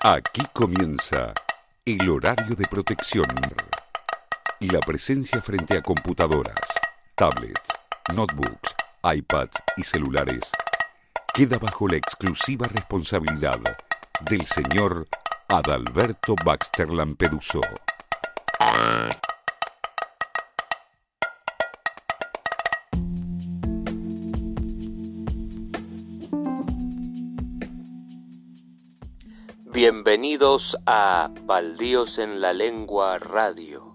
Aquí comienza el horario de protección. La presencia frente a computadoras, tablets, notebooks, iPads y celulares queda bajo la exclusiva responsabilidad del señor Adalberto Baxter Lampeduso. Bienvenidos a Baldíos en la Lengua Radio.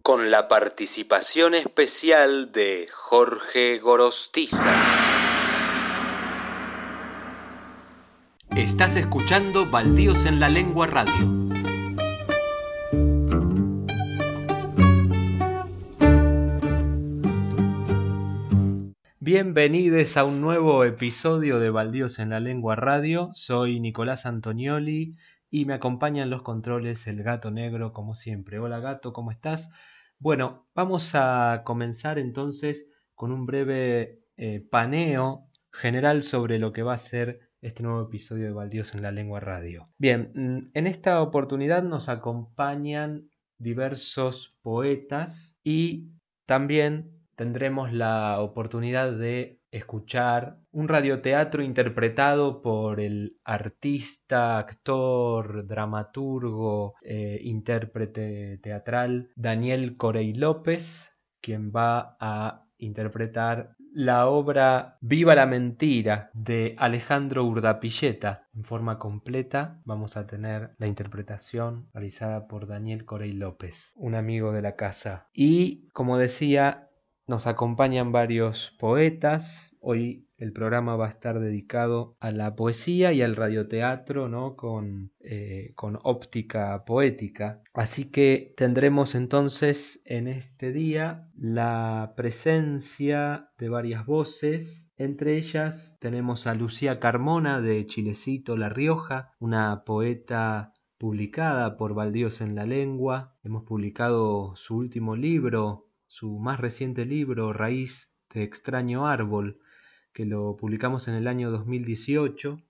Con la participación especial de Jorge Gorostiza. Estás escuchando Baldíos en la Lengua Radio. Bienvenidos a un nuevo episodio de Baldíos en la Lengua Radio. Soy Nicolás Antonioli y me acompaña en los controles el gato negro como siempre. Hola gato, ¿cómo estás? Bueno, vamos a comenzar entonces con un breve eh, paneo general sobre lo que va a ser este nuevo episodio de Baldíos en la Lengua Radio. Bien, mm, en esta oportunidad nos acompañan diversos poetas y también tendremos la oportunidad de escuchar un radioteatro interpretado por el artista, actor, dramaturgo, eh, intérprete teatral Daniel Corey López, quien va a interpretar la obra Viva la Mentira de Alejandro Urdapilleta. En forma completa vamos a tener la interpretación realizada por Daniel Corey López, un amigo de la casa. Y como decía, nos acompañan varios poetas. Hoy el programa va a estar dedicado a la poesía y al radioteatro, ¿no? Con, eh, con óptica poética. Así que tendremos entonces en este día la presencia de varias voces. Entre ellas tenemos a Lucía Carmona de Chilecito, La Rioja, una poeta publicada por Baldíos en la Lengua. Hemos publicado su último libro, su más reciente libro, Raíz de extraño árbol, que lo publicamos en el año 2018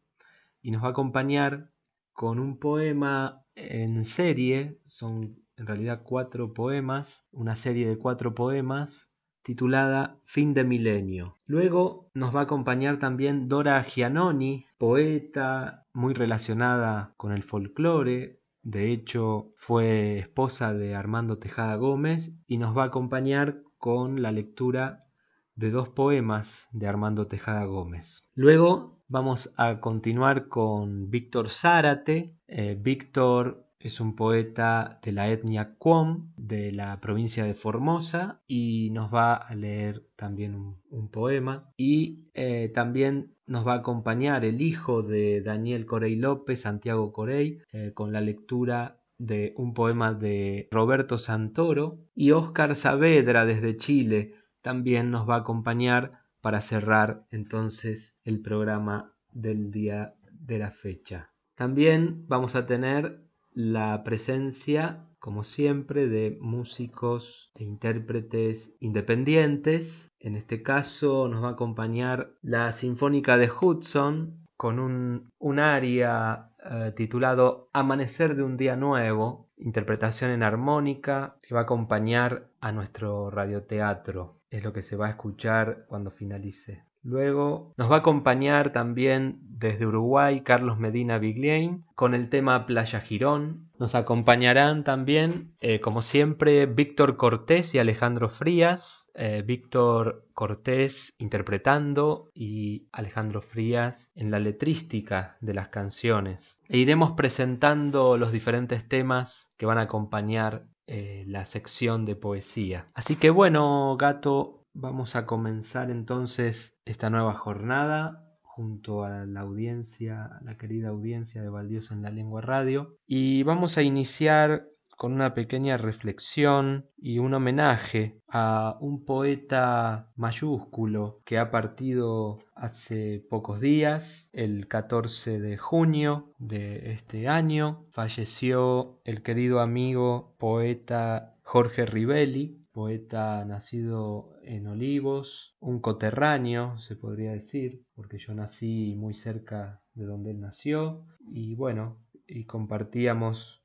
y nos va a acompañar con un poema en serie, son en realidad cuatro poemas, una serie de cuatro poemas titulada Fin de Milenio. Luego nos va a acompañar también Dora Giannoni, poeta muy relacionada con el folclore, de hecho, fue esposa de Armando Tejada Gómez y nos va a acompañar con la lectura de dos poemas de Armando Tejada Gómez. Luego vamos a continuar con Víctor Zárate. Eh, Víctor es un poeta de la etnia Quom de la provincia de Formosa y nos va a leer también un, poema y eh, también nos va a acompañar el hijo de Daniel Corey López, Santiago Corey, eh, con la lectura de un poema de Roberto Santoro y Óscar Saavedra desde Chile también nos va a acompañar para cerrar entonces el programa del día de la fecha. También vamos a tener la presencia, como siempre, de músicos e intérpretes independientes. En este caso nos va a acompañar la Sinfónica de Hudson con un, un aria eh, titulado Amanecer de un día nuevo, interpretación en armónica que va a acompañar a nuestro radioteatro. Es lo que se va a escuchar cuando finalice. Luego nos va a acompañar también desde Uruguay Carlos Medina Biglein con el tema Playa Girón. Nos acompañarán también, eh, como siempre, Víctor Cortés y Alejandro Frías. Eh, Víctor Cortés interpretando y Alejandro Frías en la letrística de las canciones. E iremos presentando los diferentes temas que van a acompañar eh, la sección de poesía. Así que bueno, gato, Vamos a comenzar entonces esta nueva jornada junto a la audiencia, la querida audiencia de Baldíos en la Lengua Radio. Y vamos a iniciar con una pequeña reflexión y un homenaje a un poeta mayúsculo que ha partido hace pocos días, el 14 de junio de este año, falleció el querido amigo poeta Jorge Rivelli, poeta nacido en Olivos, un coterráneo, se podría decir, porque yo nací muy cerca de donde él nació, y bueno, y compartíamos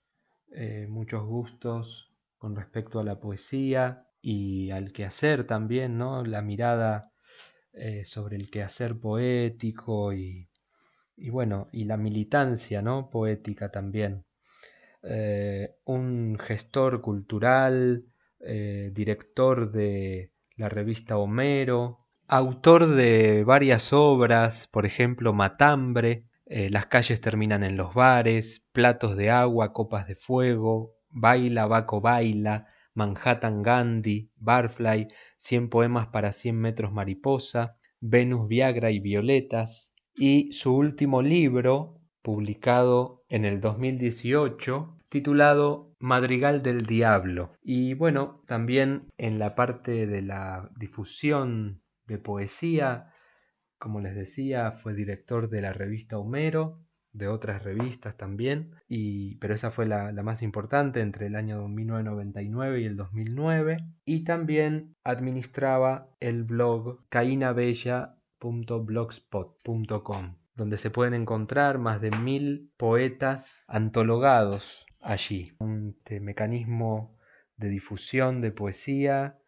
eh, muchos gustos con respecto a la poesía y al quehacer también, ¿no? La mirada eh, sobre el quehacer poético y, bueno, y la militancia, ¿no? Poética también. Eh, un gestor cultural, eh, director de la revista Homero, autor de varias obras, por ejemplo Matambre, Las calles terminan en los bares, Platos de agua, copas de fuego, Baila, Baco, Baila, Manhattan Gandhi, Barfly, 100 poemas para 100 metros mariposa, Venus, Viagra y Violetas, y su último libro, publicado en el 2018, titulado Madrigal del Diablo. Y bueno, también en la parte de la difusión de poesía, como les decía, fue director de la revista Homero, de otras revistas también, y, pero esa fue la, más importante entre el año 1999 y el 2009, y también administraba el blog cainabella.blogspot.com, donde se pueden encontrar más de mil poetas antologados allí, un este, mecanismo de difusión de poesía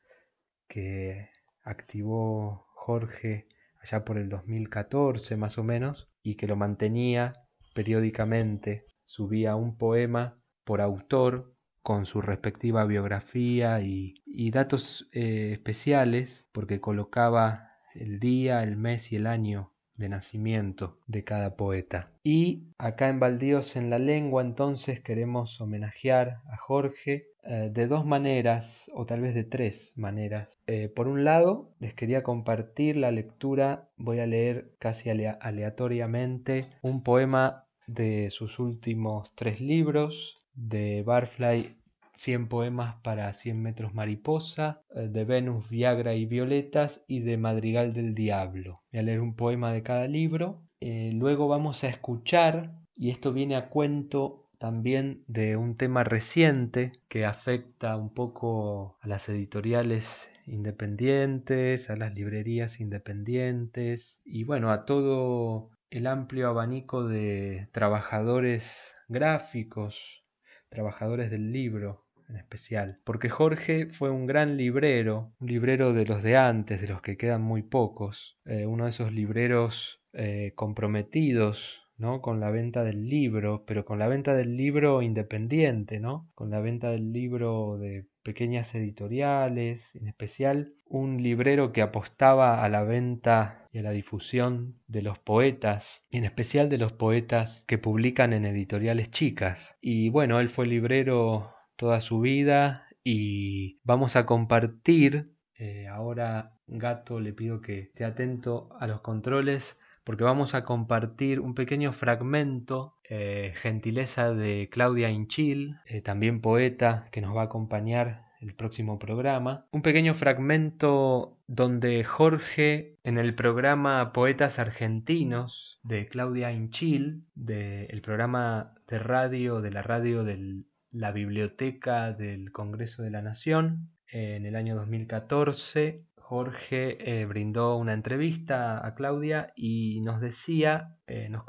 que activó Jorge allá por el 2014 más o menos y que lo mantenía periódicamente. Subía un poema por autor con su respectiva biografía y, datos eh, especiales porque colocaba el día, el mes y el año de nacimiento de cada poeta. Y acá en Baldíos en la Lengua entonces queremos homenajear a Jorge eh, de dos maneras, o tal vez de tres maneras. Eh, por un lado, les quería compartir la lectura, voy a leer casi aleatoriamente un poema de sus últimos tres libros, de Barfly 100 poemas para 100 metros mariposa, eh, de Venus, Viagra y Violetas y de Madrigal del Diablo. Voy a leer un poema de cada libro. Eh, luego vamos a escuchar, y esto viene a cuento también de un tema reciente que afecta un poco a las editoriales independientes, a las librerías independientes y bueno, a todo el amplio abanico de trabajadores gráficos, trabajadores del libro en especial, porque Jorge fue un gran librero, un librero de los de antes, de los que quedan muy pocos, eh, uno de esos libreros eh, comprometidos ¿no? con la venta del libro, pero con la venta del libro independiente, ¿no? con la venta del libro de pequeñas editoriales, en especial un librero que apostaba a la venta y a la difusión de los poetas, en especial de los poetas que publican en editoriales chicas. Y bueno, él fue librero toda su vida y vamos a compartir, eh, ahora Gato le pido que esté atento a los controles, porque vamos a compartir un pequeño fragmento, eh, gentileza de Claudia Inchil, eh, también poeta, que nos va a acompañar el próximo programa. Un pequeño fragmento donde Jorge, en el programa Poetas Argentinos de Claudia Inchil, del programa de radio, de la radio de la Biblioteca del Congreso de la Nación, en el año 2014, Jorge eh, brindó una entrevista a Claudia y nos decía, eh, nos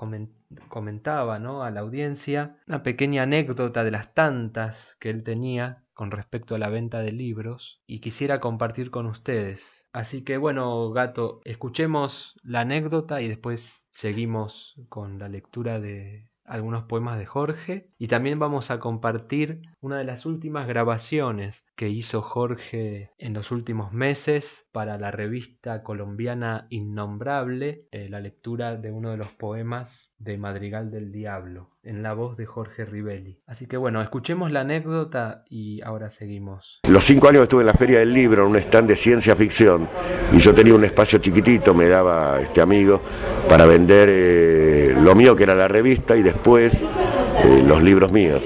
comentaba ¿no? a la audiencia una pequeña anécdota de las tantas que él tenía con respecto a la venta de libros y quisiera compartir con ustedes. Así que bueno, gato, escuchemos la anécdota y después seguimos con la lectura de algunos poemas de Jorge. Y también vamos a compartir una de las últimas grabaciones que hizo Jorge en los últimos meses para la revista colombiana Innombrable, eh, la lectura de uno de los poemas de Madrigal del Diablo, en la voz de Jorge Rivelli. Así que bueno, escuchemos la anécdota y ahora seguimos. Los cinco años estuve en la Feria del Libro, en un stand de ciencia ficción, y yo tenía un espacio chiquitito, me daba este amigo, para vender eh, lo mío que era la revista y después eh, los libros míos.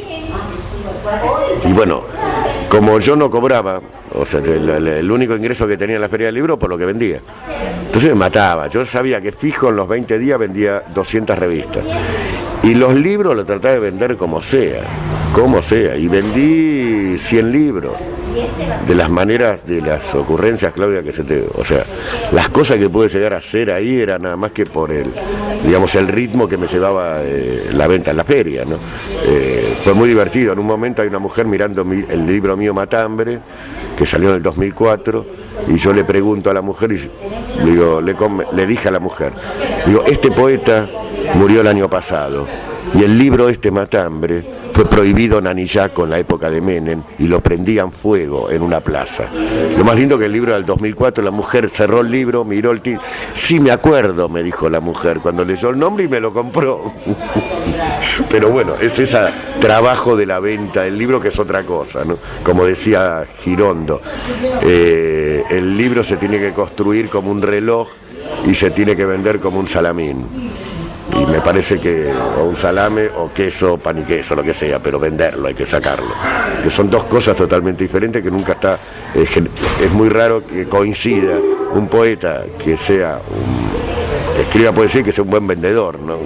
Y bueno, como yo no cobraba, o sea, el, único ingreso que tenía en la feria del libro por lo que vendía. Entonces me mataba. Yo sabía que fijo en los 20 días vendía 200 revistas. Y los libros los trataba de vender como sea, como sea. Y vendí 100 libros. De las maneras, de las ocurrencias, Claudia, que se te, o sea, las cosas que pude llegar a hacer ahí era nada más que por el, digamos, el ritmo que me llevaba eh, la venta en la feria, ¿no? Eh, fue muy divertido. En un momento hay una mujer mirando el libro mío Matambre, que salió en el 2004, y yo le pregunto a la mujer y digo, le, le dije a la mujer, digo, este poeta murió el año pasado y el libro este Matambre fue prohibido en Anillaco en la época de Menem y lo prendían fuego en una plaza. Lo más lindo que el libro del 2004, la mujer cerró el libro, miró el título. Sí, me acuerdo, me dijo la mujer cuando leyó el nombre y me lo compró. Pero bueno, es ese trabajo de la venta del libro que es otra cosa, ¿no? Como decía Girondo, eh, el libro se tiene que construir como un reloj y se tiene que vender como un salamín y me parece que o un salame o queso, pan y queso, lo que sea, pero venderlo, hay que sacarlo. Que son dos cosas totalmente diferentes que nunca está, es muy raro que coincida un poeta que sea un, que escriba poesía y que sea un buen vendedor, ¿no?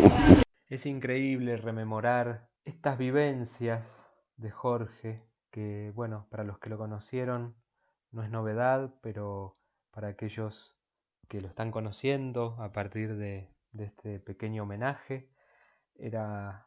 Es increíble rememorar estas vivencias de Jorge, que bueno, para los que lo conocieron no es novedad, pero para aquellos que lo están conociendo a partir de, de este pequeño homenaje. Era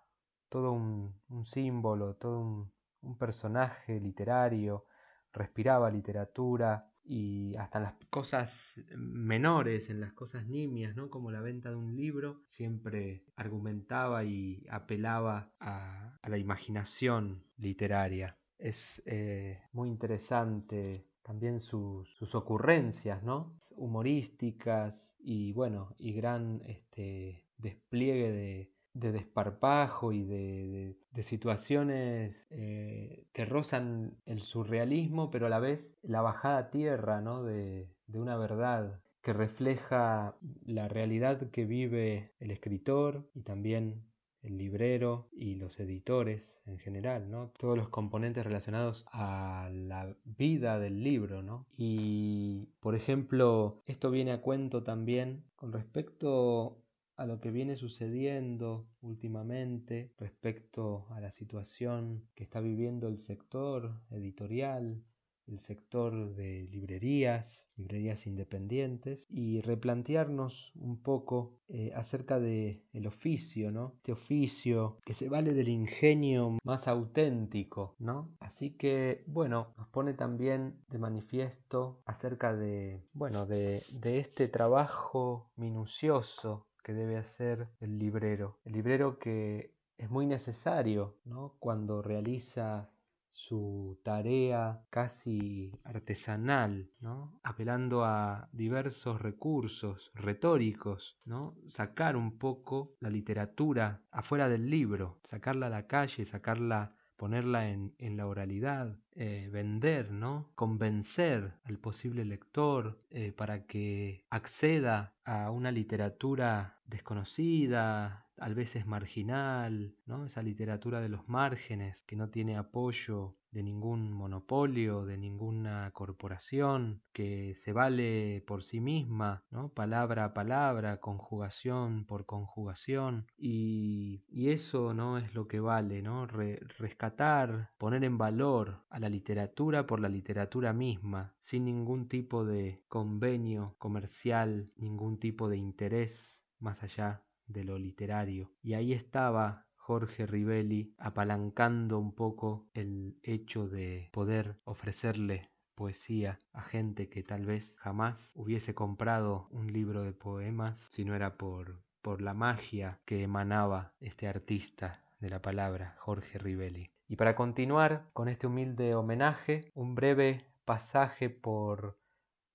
todo un, símbolo, todo un, personaje literario, respiraba literatura y hasta en las cosas menores, en las cosas nimias, ¿no? como la venta de un libro, siempre argumentaba y apelaba a, la imaginación literaria. Es eh, muy interesante también sus, ocurrencias, ¿no? Humorísticas y bueno, y gran este, despliegue de, desparpajo y de, situaciones eh, que rozan el surrealismo, pero a la vez la bajada tierra, ¿no? De, de una verdad que refleja la realidad que vive el escritor y también el librero y los editores en general, ¿no? Todos los componentes relacionados a la vida del libro, ¿no? Y, por ejemplo, esto viene a cuento también con respecto a lo que viene sucediendo últimamente respecto a la situación que está viviendo el sector editorial el sector de librerías, librerías independientes y replantearnos un poco eh, acerca de el oficio, ¿no? Este oficio que se vale del ingenio más auténtico, ¿no? Así que, bueno, nos pone también de manifiesto acerca de, bueno, de, de este trabajo minucioso que debe hacer el librero. El librero que es muy necesario, ¿no? Cuando realiza su tarea casi artesanal, ¿no? apelando a diversos recursos retóricos, ¿no? sacar un poco la literatura afuera del libro, sacarla a la calle, sacarla ponerla en, la oralidad, eh, vender, ¿no? Convencer al posible lector eh, para que acceda a una literatura desconocida, a veces marginal, ¿no? esa literatura de los márgenes que no tiene apoyo de ningún monopolio, de ninguna corporación, que se vale por sí misma, ¿no? palabra a palabra, conjugación por conjugación, y, eso no es lo que vale, ¿no? rescatar, poner en valor a la literatura por la literatura misma, sin ningún tipo de convenio comercial, ningún tipo de interés más allá de lo literario. Y ahí estaba Jorge Rivelli apalancando un poco el hecho de poder ofrecerle poesía a gente que tal vez jamás hubiese comprado un libro de poemas si no era por, por la magia que emanaba este artista de la palabra, Jorge Rivelli. Y para continuar con este humilde homenaje, un breve pasaje por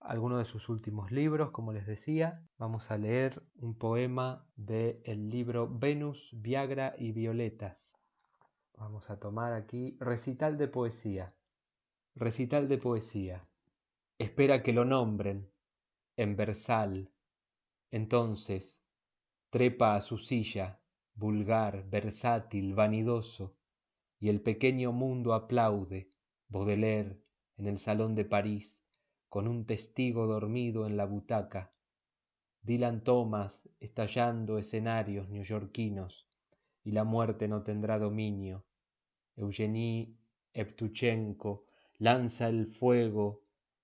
algunos de sus últimos libros, como les decía. Vamos a leer un poema del el libro Venus, Viagra y Violetas. Vamos a tomar aquí recital de poesía. Recital de poesía. Espera que lo nombren en versal. Entonces, trepa a su silla, vulgar, versátil, vanidoso, y el pequeño mundo aplaude, Baudelaire, en el salón de París, con un testigo dormido en la butaca, Dylan Thomas estallando escenarios neoyorquinos, y la muerte no tendrá dominio, Eugenie Evtuchenko lanza el fuego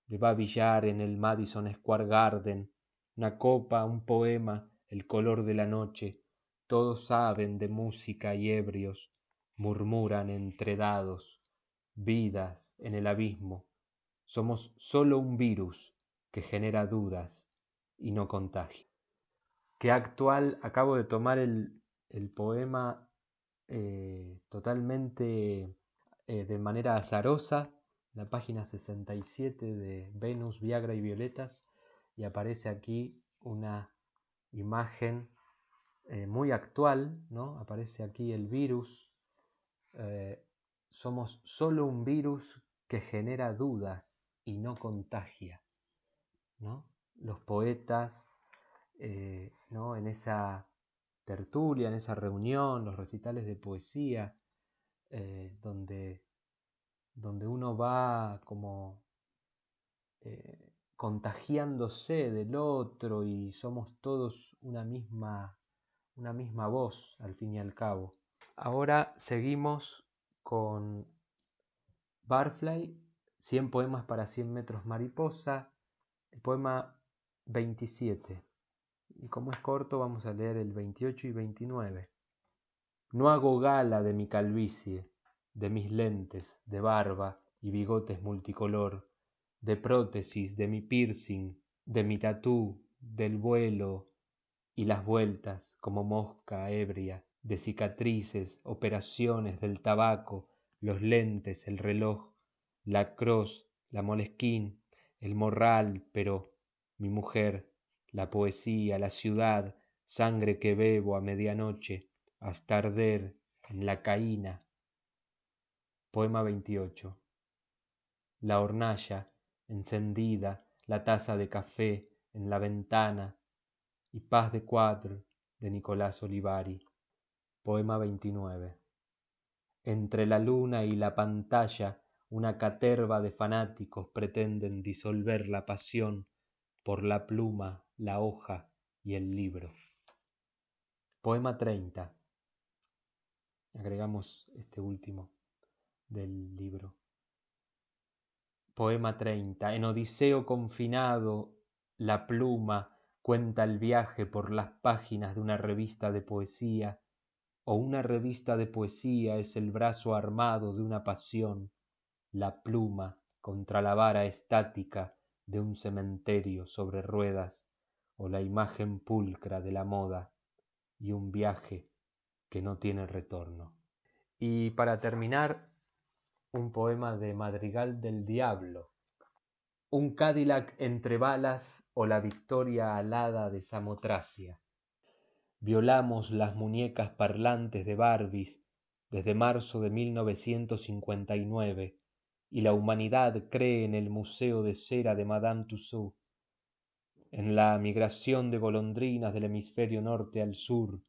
de babillar en el Madison Square Garden, una copa, un poema, el color de la noche, todos saben de música y ebrios, murmuran entre dados, vidas en el abismo, somos sólo un virus que genera dudas y no contagia. Qué actual, acabo de tomar el, el poema eh, totalmente eh, de manera azarosa, la página 67 de Venus, Viagra y Violetas, y aparece aquí una imagen eh, muy actual, ¿no? Aparece aquí el virus. somos solo un virus que genera dudas y no contagia, ¿no? Los poetas, ¿no? En esa tertulia, en esa reunión, los recitales de poesía, eh, donde, donde uno va como eh, contagiándose del otro y somos todos una misma, una misma voz al fin y al cabo. Ahora seguimos con Barfly, 100 poemas para 100 metros mariposa, el poema 27 y como es corto vamos a leer el 28 y 29. No hago gala de mi calvicie, de mis lentes, de barba y bigotes multicolor, de prótesis, de mi piercing, de mi tatú, del vuelo y las vueltas como mosca ebria, de cicatrices, operaciones del tabaco, los lentes, el reloj, la cross, la molesquín, el morral, pero mi mujer, la poesía, la ciudad, sangre que bebo a medianoche hasta arder en la caína. Poema 28. La hornalla encendida, la taza de café en la ventana y paz de cuatro de Nicolás Olivari. Poema 29. Entre la luna y la pantalla una caterva de fanáticos pretenden disolver la pasión por la pluma la hoja y el libro. Poema 30. Agregamos este último del libro. Poema 30. En Odiseo confinado, la pluma cuenta el viaje por las páginas de una revista de poesía, o una revista de poesía es el brazo armado de una pasión, la pluma contra la vara estática de un cementerio sobre ruedas o la imagen pulcra de la moda y un viaje que no tiene retorno. Y para terminar, un poema de Madrigal del Diablo, un Cadillac entre balas o la victoria alada de Samotracia. Violamos las muñecas parlantes de Barbis desde marzo de 1959 y la humanidad cree en el Museo de Cera de Madame Tussauds en la migración de golondrinas del hemisferio norte al sur,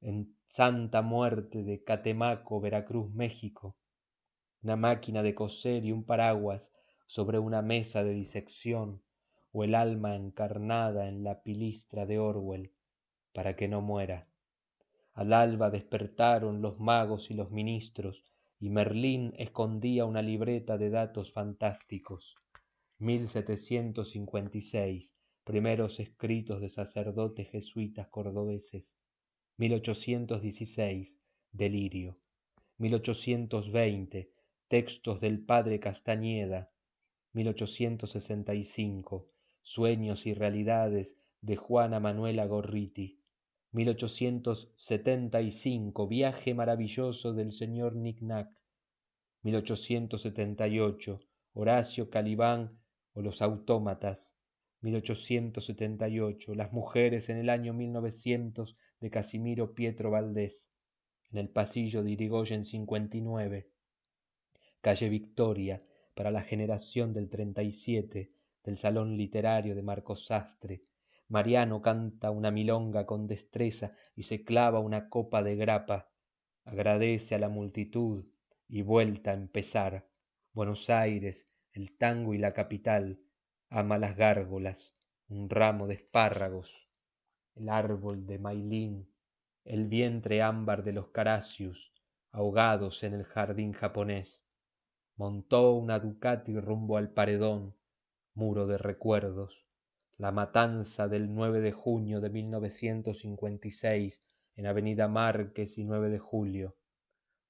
en Santa Muerte de Catemaco, Veracruz, México, una máquina de coser y un paraguas sobre una mesa de disección, o el alma encarnada en la pilistra de Orwell, para que no muera. Al alba despertaron los magos y los ministros, y Merlín escondía una libreta de datos fantásticos. 1756 Primeros escritos de sacerdotes jesuitas cordobeses. 1816. Delirio. 1820. Textos del padre Castañeda. 1865. Sueños y realidades de Juana Manuela Gorriti. 1875. Viaje maravilloso del señor Knickknack. 1878. Horacio Calibán o los autómatas. 1878, Las mujeres en el año 1900 de Casimiro Pietro Valdés, en el pasillo de Irigoyen 59, calle Victoria, para la generación del 37, del Salón Literario de Marcos Sastre. Mariano canta una milonga con destreza y se clava una copa de grapa, agradece a la multitud y vuelta a empezar. Buenos Aires, el tango y la capital, ama las gárgolas, un ramo de espárragos, el árbol de mailín, el vientre ámbar de los caracius, ahogados en el jardín japonés, montó una Ducati rumbo al paredón, muro de recuerdos, la matanza del 9 de junio de 1956 en Avenida Márquez y 9 de julio.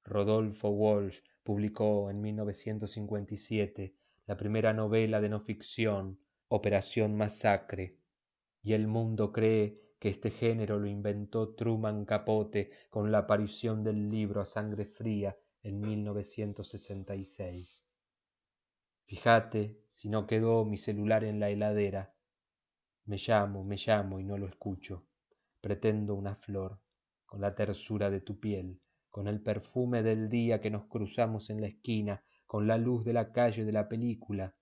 Rodolfo Walsh publicó en 1957 la primera novela de no ficción, Operación Masacre, y el mundo cree que este género lo inventó Truman Capote con la aparición del libro a sangre fría en 1966. Fíjate si no quedó mi celular en la heladera. Me llamo, me llamo y no lo escucho. Pretendo una flor, con la tersura de tu piel, con el perfume del día que nos cruzamos en la esquina, con la luz de la calle de la película,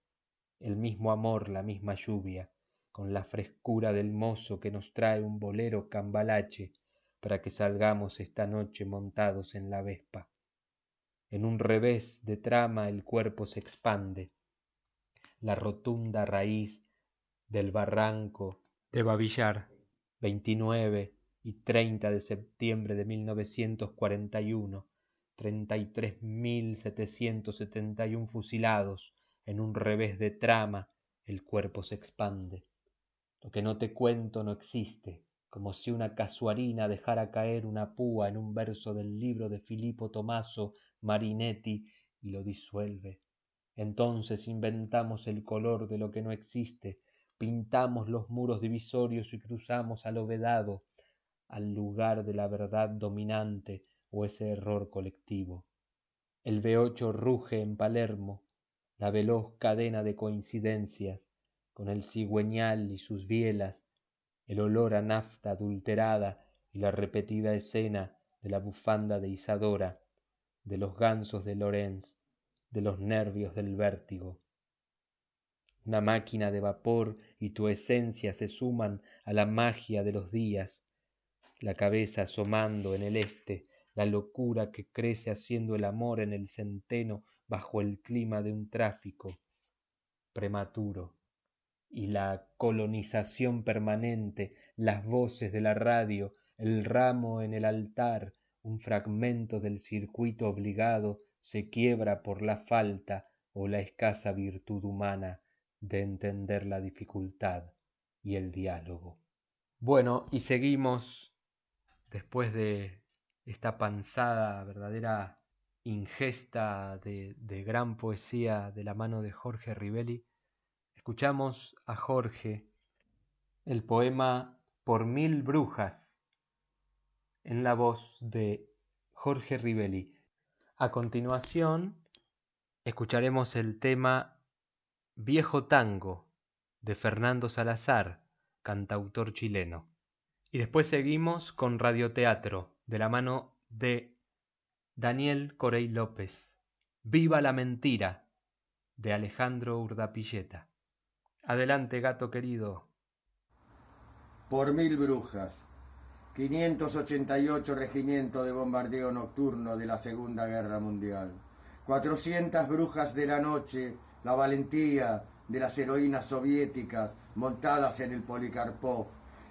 el mismo amor, la misma lluvia, con la frescura del mozo que nos trae un bolero cambalache para que salgamos esta noche montados en la vespa en un revés de trama el cuerpo se expande, la rotunda raíz del barranco de Babillar, 29 y 30 de septiembre de 1941, 33.771 fusilados, en un revés de trama el cuerpo se expande. Lo que no te cuento no existe, como si una casuarina dejara caer una púa en un verso del libro de Filippo Tomaso Marinetti y lo disuelve. Entonces inventamos el color de lo que no existe, pintamos los muros divisorios y cruzamos al vedado, al lugar de la verdad dominante o ese error colectivo. El B8 ruge en Palermo, la veloz cadena de coincidencias, con el cigüeñal y sus bielas, el olor a nafta adulterada y la repetida escena de la bufanda de Isadora, de los gansos de Lorenz, de los nervios del vértigo. Una máquina de vapor y tu esencia se suman a la magia de los días, la cabeza asomando en el este, la locura que crece haciendo el amor en el centeno bajo el clima de un tráfico prematuro, y la colonización permanente, las voces de la radio, el ramo en el altar, un fragmento del circuito obligado se quiebra por la falta o la escasa virtud humana de entender la dificultad y el diálogo. Bueno, y seguimos después de esta panzada, verdadera ingesta de, de, gran poesía de la mano de Jorge Rivelli, escuchamos a Jorge el poema Por mil brujas en la voz de Jorge Rivelli. A continuación, escucharemos el tema Viejo Tango de Fernando Salazar, cantautor chileno. Y después seguimos con radioteatro de la mano de Daniel Corey López. Viva la mentira de Alejandro Urdapilleta. Adelante, gato querido. Por mil brujas. 588 regimientos de bombardeo nocturno de la Segunda Guerra Mundial, 400 brujas de la noche, la valentía de las heroínas soviéticas montadas en el Polikarpov,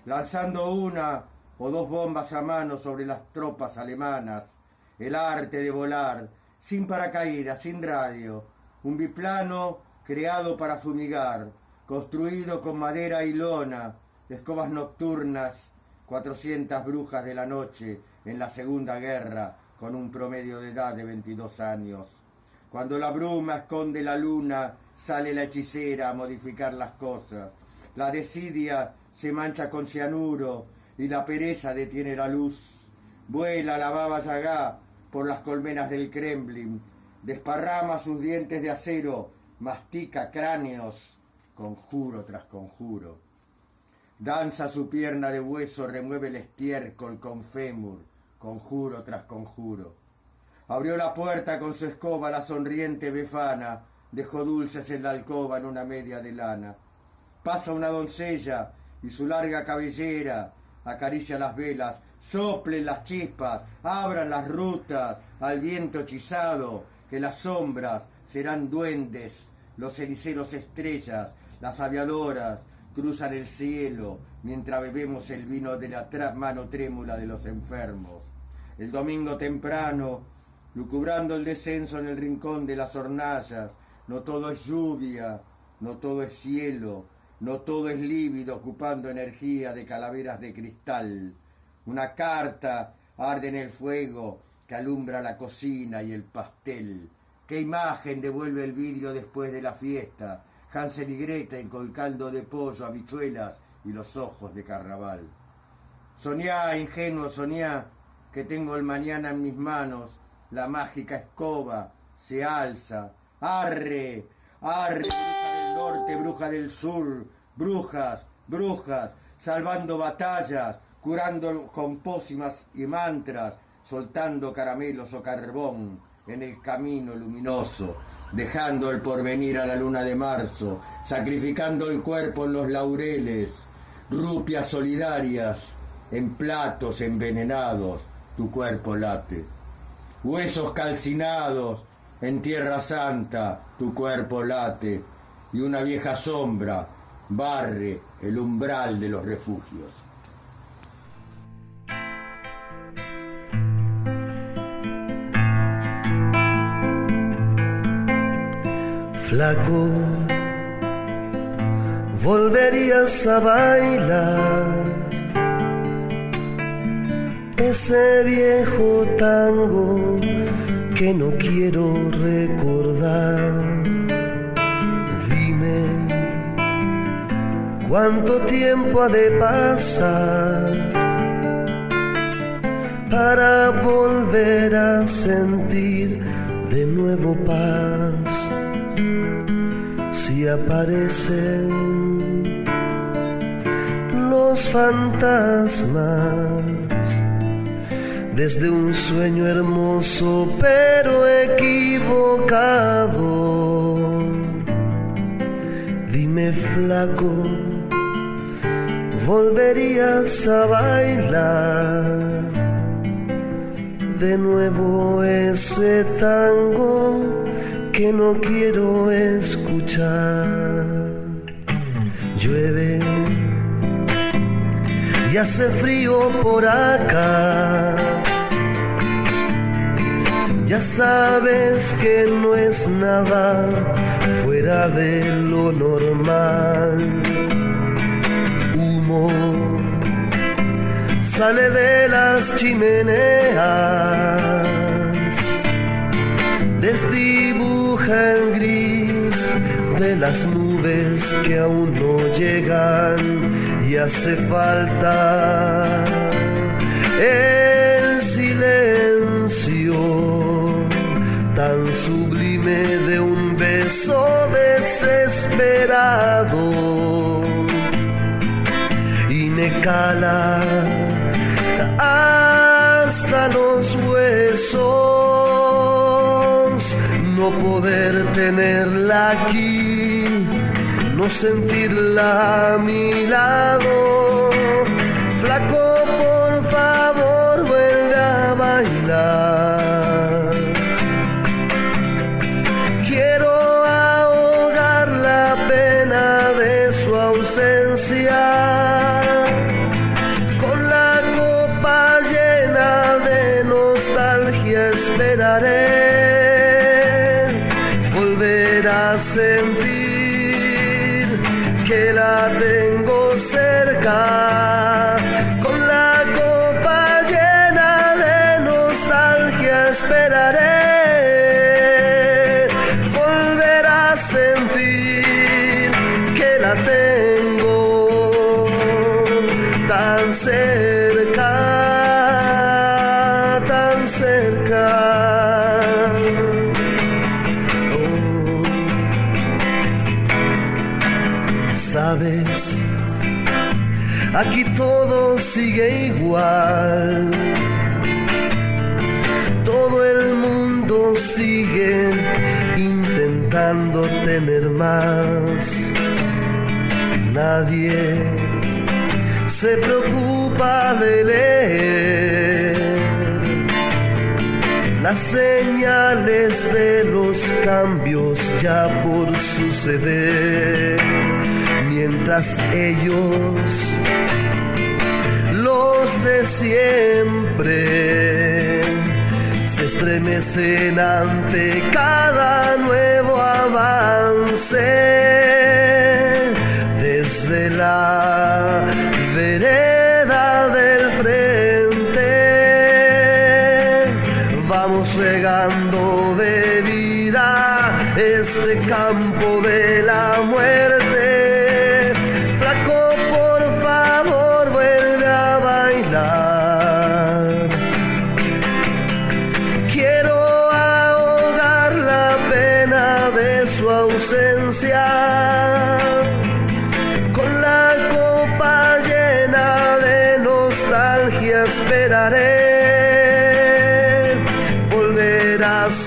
lanzando una o dos bombas a mano sobre las tropas alemanas, el arte de volar, sin paracaídas, sin radio, un biplano creado para fumigar, construido con madera y lona, escobas nocturnas, 400 brujas de la noche en la Segunda Guerra con un promedio de edad de 22 años. Cuando la bruma esconde la luna, sale la hechicera a modificar las cosas. La desidia se mancha con cianuro y la pereza detiene la luz. Vuela la baba yagá por las colmenas del Kremlin, desparrama sus dientes de acero, mastica cráneos, conjuro tras conjuro. Danza su pierna de hueso, remueve el estiércol con fémur, conjuro tras conjuro. Abrió la puerta con su escoba la sonriente befana, dejó dulces en la alcoba en una media de lana. Pasa una doncella y su larga cabellera acaricia las velas, soplen las chispas, abran las rutas al viento hechizado, que las sombras serán duendes, los ceniceros estrellas, las aviadoras, cruzan el cielo mientras bebemos el vino de la mano trémula de los enfermos. El domingo temprano, lucubrando el descenso en el rincón de las hornallas. No todo es lluvia, no todo es cielo, no todo es lívido ocupando energía de calaveras de cristal. Una carta arde en el fuego que alumbra la cocina y el pastel. ¿Qué imagen devuelve el vidrio después de la fiesta? Hansel y Greta con caldo de pollo, habichuelas y los ojos de carnaval. Soñá, ingenuo, soñá, que tengo el mañana en mis manos, la mágica escoba se alza. ¡Arre! ¡Arre! Bruja del norte, bruja del sur, brujas, brujas, salvando batallas, curando con pócimas y mantras, soltando caramelos o carbón en el camino luminoso, dejando el porvenir a la luna de marzo, sacrificando el cuerpo en los laureles, rupias solidarias en platos envenenados, tu cuerpo late. Huesos calcinados en tierra santa, tu cuerpo late, y una vieja sombra barre el umbral de los refugios. Flaco, volverías a bailar ese viejo tango que no quiero recordar. Dime cuánto tiempo ha de pasar para volver a sentir de nuevo paz. Si aparecen los fantasmas desde un sueño hermoso pero equivocado. Dime flaco, volverías a bailar de nuevo ese tango que no quiero escuchar. Llueve y hace frío por acá ya sabes que no es nada fuera de lo normal. Humo sale de las chimeneas, desdibuja el gris de las nubes que aún no llegan y hace falta el silencio tan sublime de un beso desesperado. Y me cala hasta los huesos. No poder tenerla aquí no sentirla a mi lado. Flaco por favor vuelve a bailar Con la copa llena de nostalgia esperaré volver a sentir que la tengo cerca. Sigue igual. Todo el mundo sigue intentando tener más. Nadie se preocupa de leer las señales de los cambios ya por suceder, mientras ellos, los siempre, se estremecen ante cada nuevo avance desde la vereda del frente. Vamos regando de vida este campo de la muerte.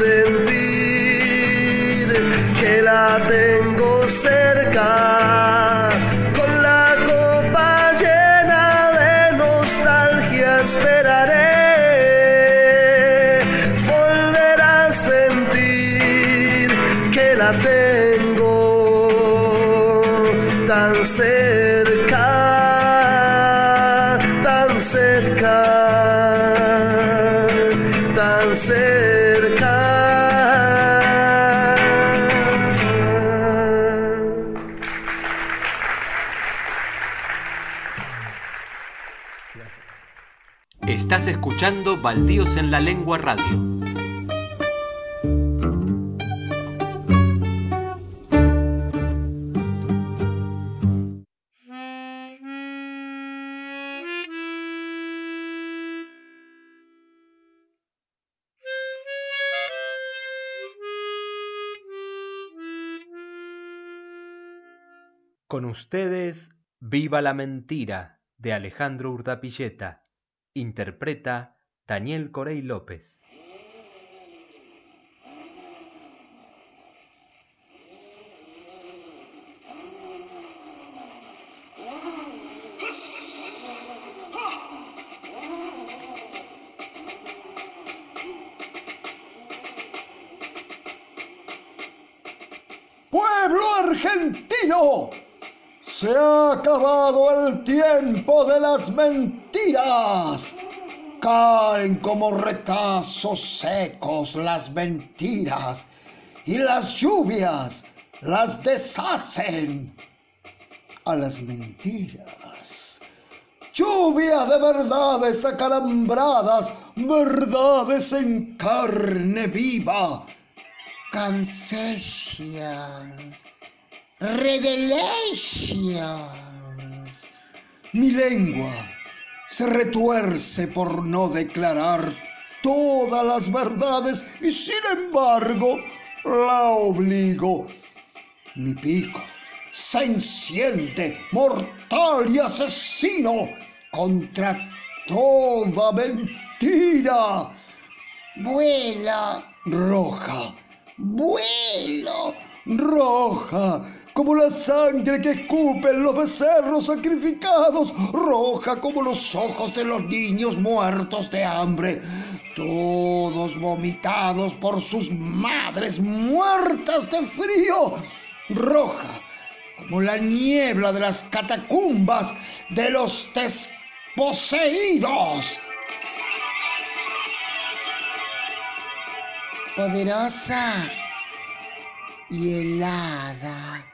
Sentir que la tengo cerca. Con la copa llena de nostalgia esperaré volver a sentir que la tengo tan cerca, escuchando Baldíos en la Lengua Radio. Con ustedes, Viva la Mentira, de Alejandro Urdapilleta. Interpreta Daniel Corey López. Se ha acabado el tiempo de las mentiras. Caen como retazos secos las mentiras y las lluvias las deshacen a las mentiras. Lluvia de verdades acalambradas, verdades en carne viva. Confessions, revelations. Mi lengua se retuerce por no declarar todas las verdades y sin embargo la obligo. Mi pico se enciende mortal y asesino contra toda mentira. Vuela roja, vuelo roja, como la sangre que escupen los becerros sacrificados, roja como los ojos de los niños muertos de hambre, todos vomitados por sus madres muertas de frío, roja como la niebla de las catacumbas de los desposeídos. Poderosa y helada,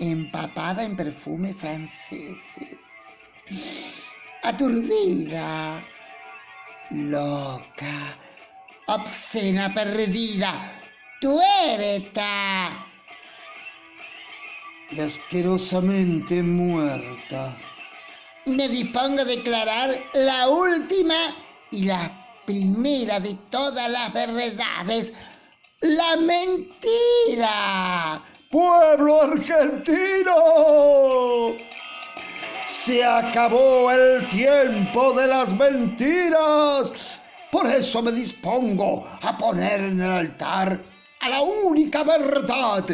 empapada en perfumes franceses, aturdida, loca, obscena, perdida, tuerta y asquerosamente muerta. Me dispongo a declarar la última y la primera de todas las verdades, la mentira. Pueblo argentino, se acabó el tiempo de las mentiras. Por eso me dispongo a poner en el altar a la única verdad,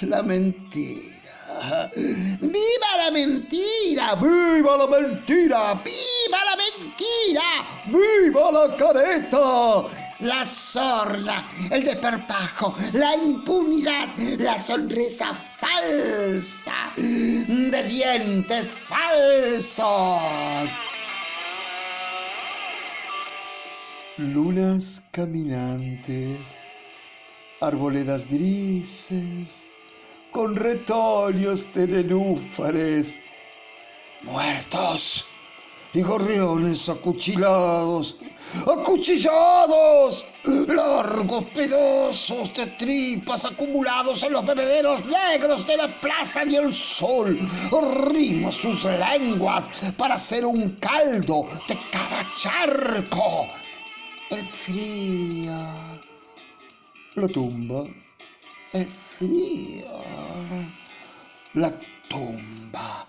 la mentira. ¡Viva la mentira! ¡Viva la mentira! ¡Viva la mentira! ¡Viva la careta! La sorda, el desperpajo, la impunidad, la sonrisa falsa, de dientes falsos. lunas caminantes, arboledas grises, con retoños de nenúfares, muertos y gorriones acuchilados, acuchillados, largos pedazos de tripas acumulados en los bebederos negros de la plaza y el sol arrima sus lenguas para hacer un caldo de cada charco. El frío lo tumba, el frío la tumba.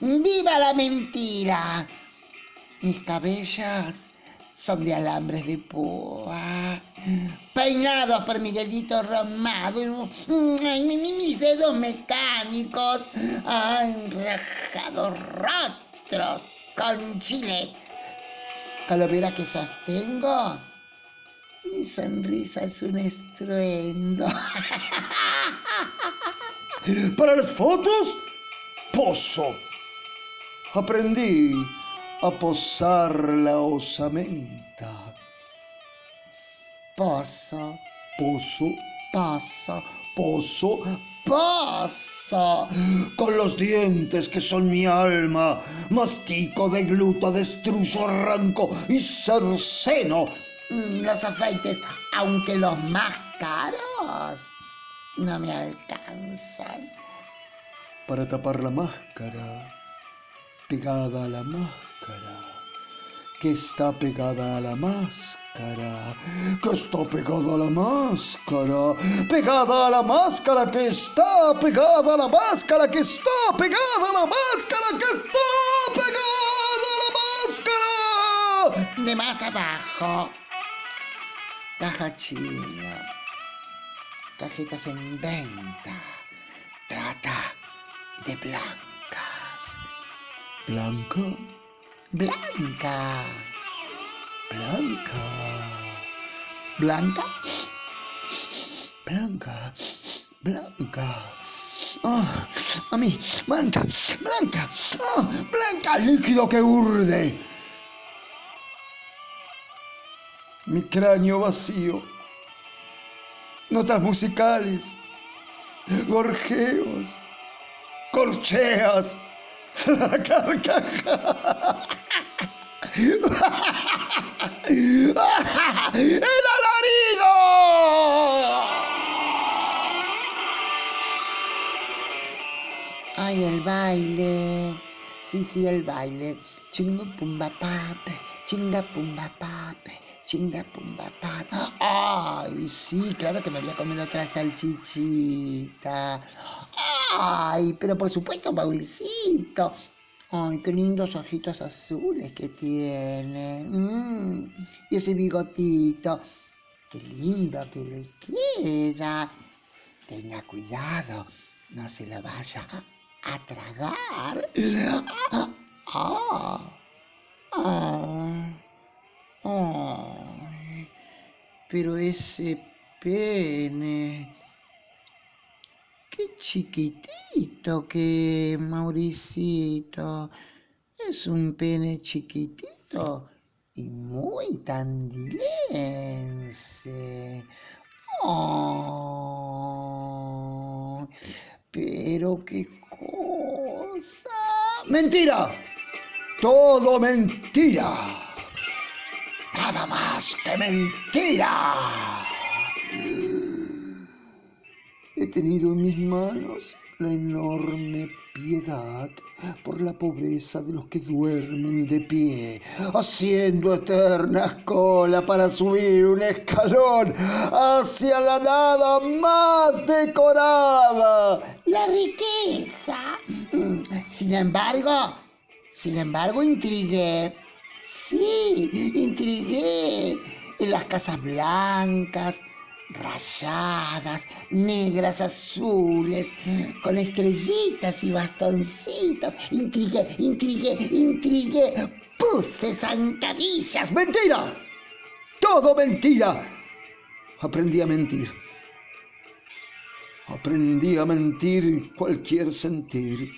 ¡Viva la mentira! Mis cabellos son de alambres de púa, peinados por Miguelito Romado. Ay, mis dedos mecánicos han rajado rostros con chile. Calavera que sostengo, mi sonrisa es un estruendo. Para las fotos, pozo. Aprendí a posar la osamenta. Pozo, Pozo, pozo, pozo, pozo. Con los dientes que son mi alma, mastico, degluto, destruyo, arranco y cerceno. Los afeites, aunque los más caros, no me alcanzan. Para tapar la máscara, pegada a la máscara, que está pegada a la máscara, que está pegada a la máscara, pegada a la máscara, que está pegada a la máscara, que está pegada a la máscara, que está pegada a la máscara. De más abajo, caja china, tarjetas en venta, trata de blancas, Blanca, blanca, blanca, blanca, blanca, blanca. Ah, a mí, blanca, blanca, ah, blanca, líquido que urde. Mi cráneo vacío. Notas musicales. Gorjeos. Corcheas. Carcajada. ¡El alarido! ay el baile, sí, sí, el baile, chingo pumba pape, chinga pumba pape, chinga pumba pape, ay, sí, claro que me voy a comer otra salchichita, ay, pero por supuesto, Mauricito, ay, qué lindos ojitos azules que tiene, mm, y ese bigotito, qué lindo que le queda, tenga cuidado, no se lo vaya a tragar. Ah, ah, ay, pero ese pene, qué chiquitito que Mauricito. Es un pene chiquitito y muy tandilense. Ay, pero qué cosa. Mentira. Todo mentira. Nada más que mentira. He tenido en mis manos la enorme piedad por la pobreza de los que duermen de pie, haciendo eternas colas para subir un escalón hacia la nada más decorada. La riqueza. Sin embargo, sin embargo, intrigué. Sí, intrigué en las casas blancas, rayadas, negras, azules, con estrellitas y bastoncitos. Intrigué, intrigué, intrigué. Puse zancadillas. ¡Mentira! Todo mentira. Aprendí a mentir. Aprendí a mentir cualquier sentir,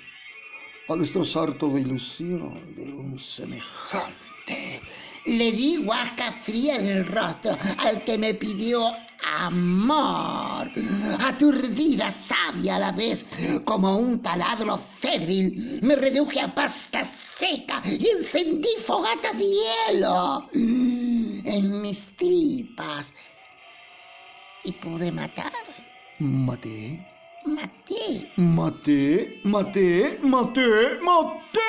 a destrozar toda ilusión de un semejante Le di guasca fría en el rostro al que me pidió amor. Aturdida, sabia a la vez, como un taladro febril, me reduje a pasta seca y encendí fogatas de hielo en mis tripas. Y pude matar. Maté. Maté. Maté, maté, maté, maté.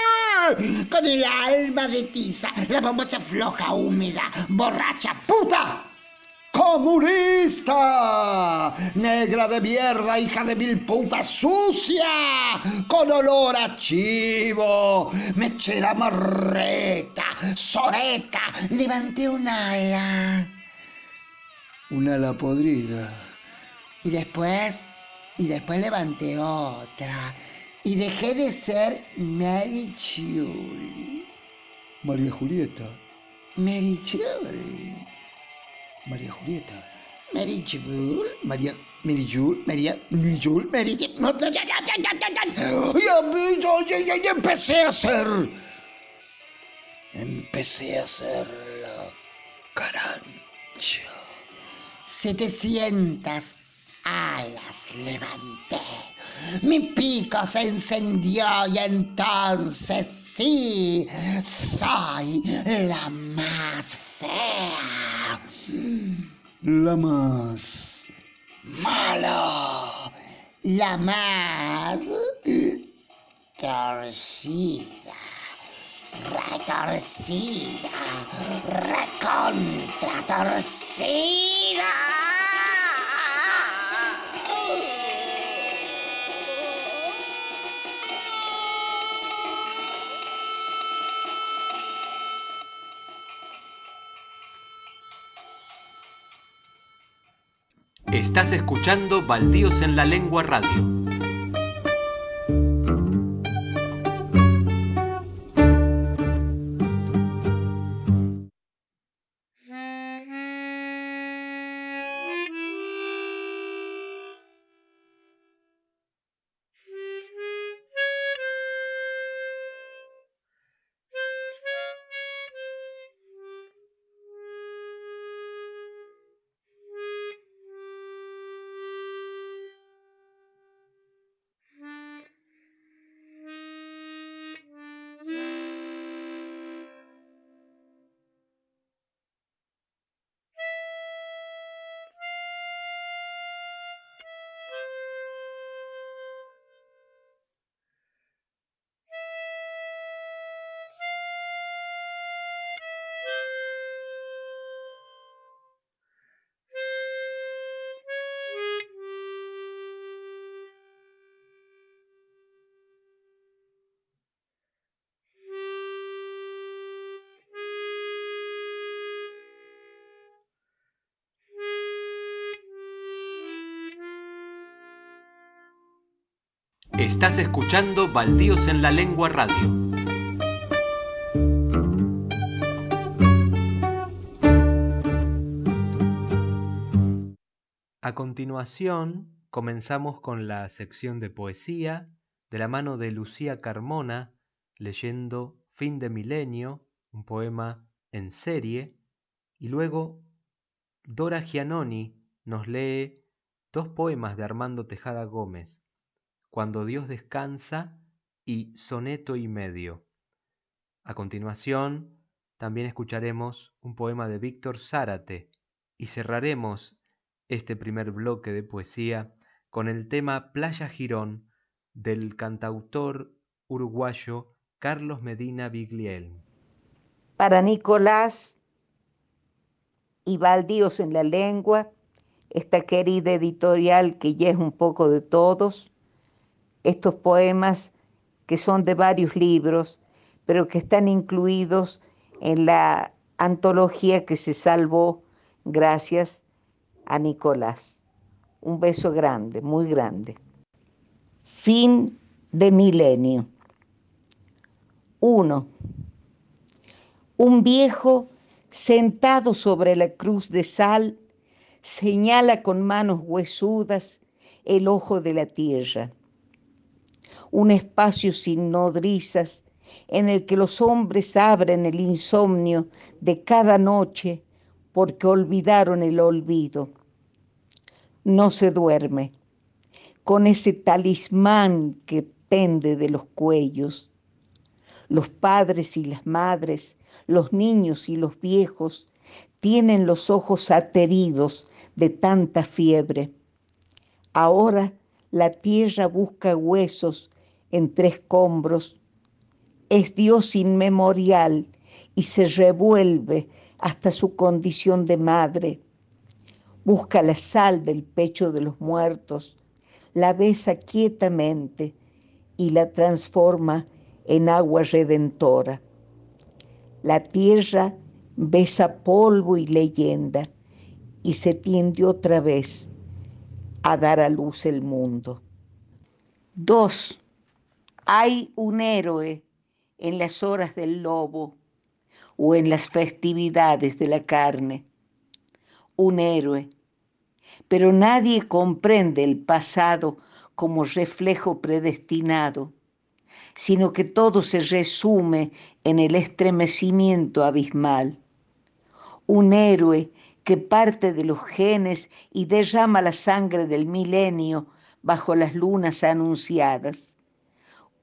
Con el alma de tiza, la bombacha floja, húmeda, borracha, puta. ¡Comunista! Negra de mierda, hija de mil putas, sucia, con olor a chivo, mechera marreta, soreta, Levanté un ala. un ala podrida. Y después, y después levanté otra. Y dejé de ser Mary Julie. María Julieta, Mary Julie. María Julieta, Mary Julie. María, Mary Jul, María, Mary Jul, Mary. Y a mí yo, yo- yo- yo empecé a hacer. Empecé a hacer la carancha. 700 alas levanté. Mi pico se encendió y entonces sí, soy la más fea. La más. Malo. La más torcida. Retorcida. Recontra torcida. Estás escuchando Baldíos en la Lengua Radio. Estás escuchando Baldíos en la Lengua Radio. A continuación, comenzamos con la sección de poesía de la mano de Lucía Carmona leyendo Fin de Milenio, un poema en serie, y luego Dora Giannoni nos lee dos poemas de Armando Tejada Gómez, Cuando Dios descansa y Soneto y medio. A continuación, también escucharemos un poema de Víctor Zárate y cerraremos este primer bloque de poesía con el tema Playa Girón del cantautor uruguayo Carlos Medina Bigliel. Para Nicolás y Baldíos en la Lengua, esta querida editorial que ya es un poco de todos, estos poemas que son de varios libros, pero que están incluidos en la antología que se salvó gracias a Nicolás. Un beso grande, muy grande. Fin de milenio. 1. Un viejo sentado sobre la cruz de sal señala con manos huesudas el ojo de la tierra. Un espacio sin nodrizas en el que los hombres abren el insomnio de cada noche porque olvidaron el olvido. No se duerme con ese talismán que pende de los cuellos. Los padres y las madres, los niños y los viejos tienen los ojos ateridos de tanta fiebre. Ahora la tierra busca huesos entre escombros. Es Dios inmemorial y se revuelve hasta su condición de madre. Busca la sal del pecho de los muertos, la besa quietamente y la transforma en agua redentora. La tierra besa polvo y leyenda y se tiende otra vez a dar a luz el mundo. Dos, hay un héroe en las horas del lobo o en las festividades de la carne. Un héroe. Pero nadie comprende el pasado como reflejo predestinado, sino que todo se resume en el estremecimiento abismal. Un héroe que parte de los genes y derrama la sangre del milenio bajo las lunas anunciadas.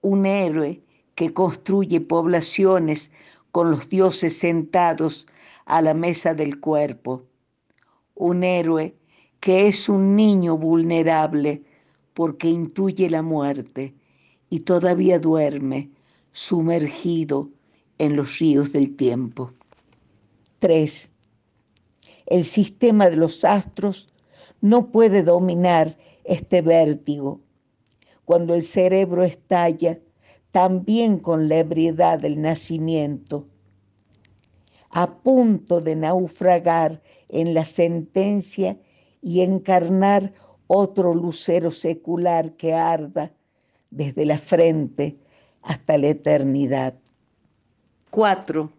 Un héroe que construye poblaciones con los dioses sentados a la mesa del cuerpo. Un héroe que es un niño vulnerable porque intuye la muerte y todavía duerme sumergido en los ríos del tiempo. 3 el sistema de los astros no puede dominar este vértigo. Cuando el cerebro estalla, también con la ebriedad del nacimiento, a punto de naufragar en la sentencia y encarnar otro lucero secular que arda desde la frente hasta la eternidad. 4.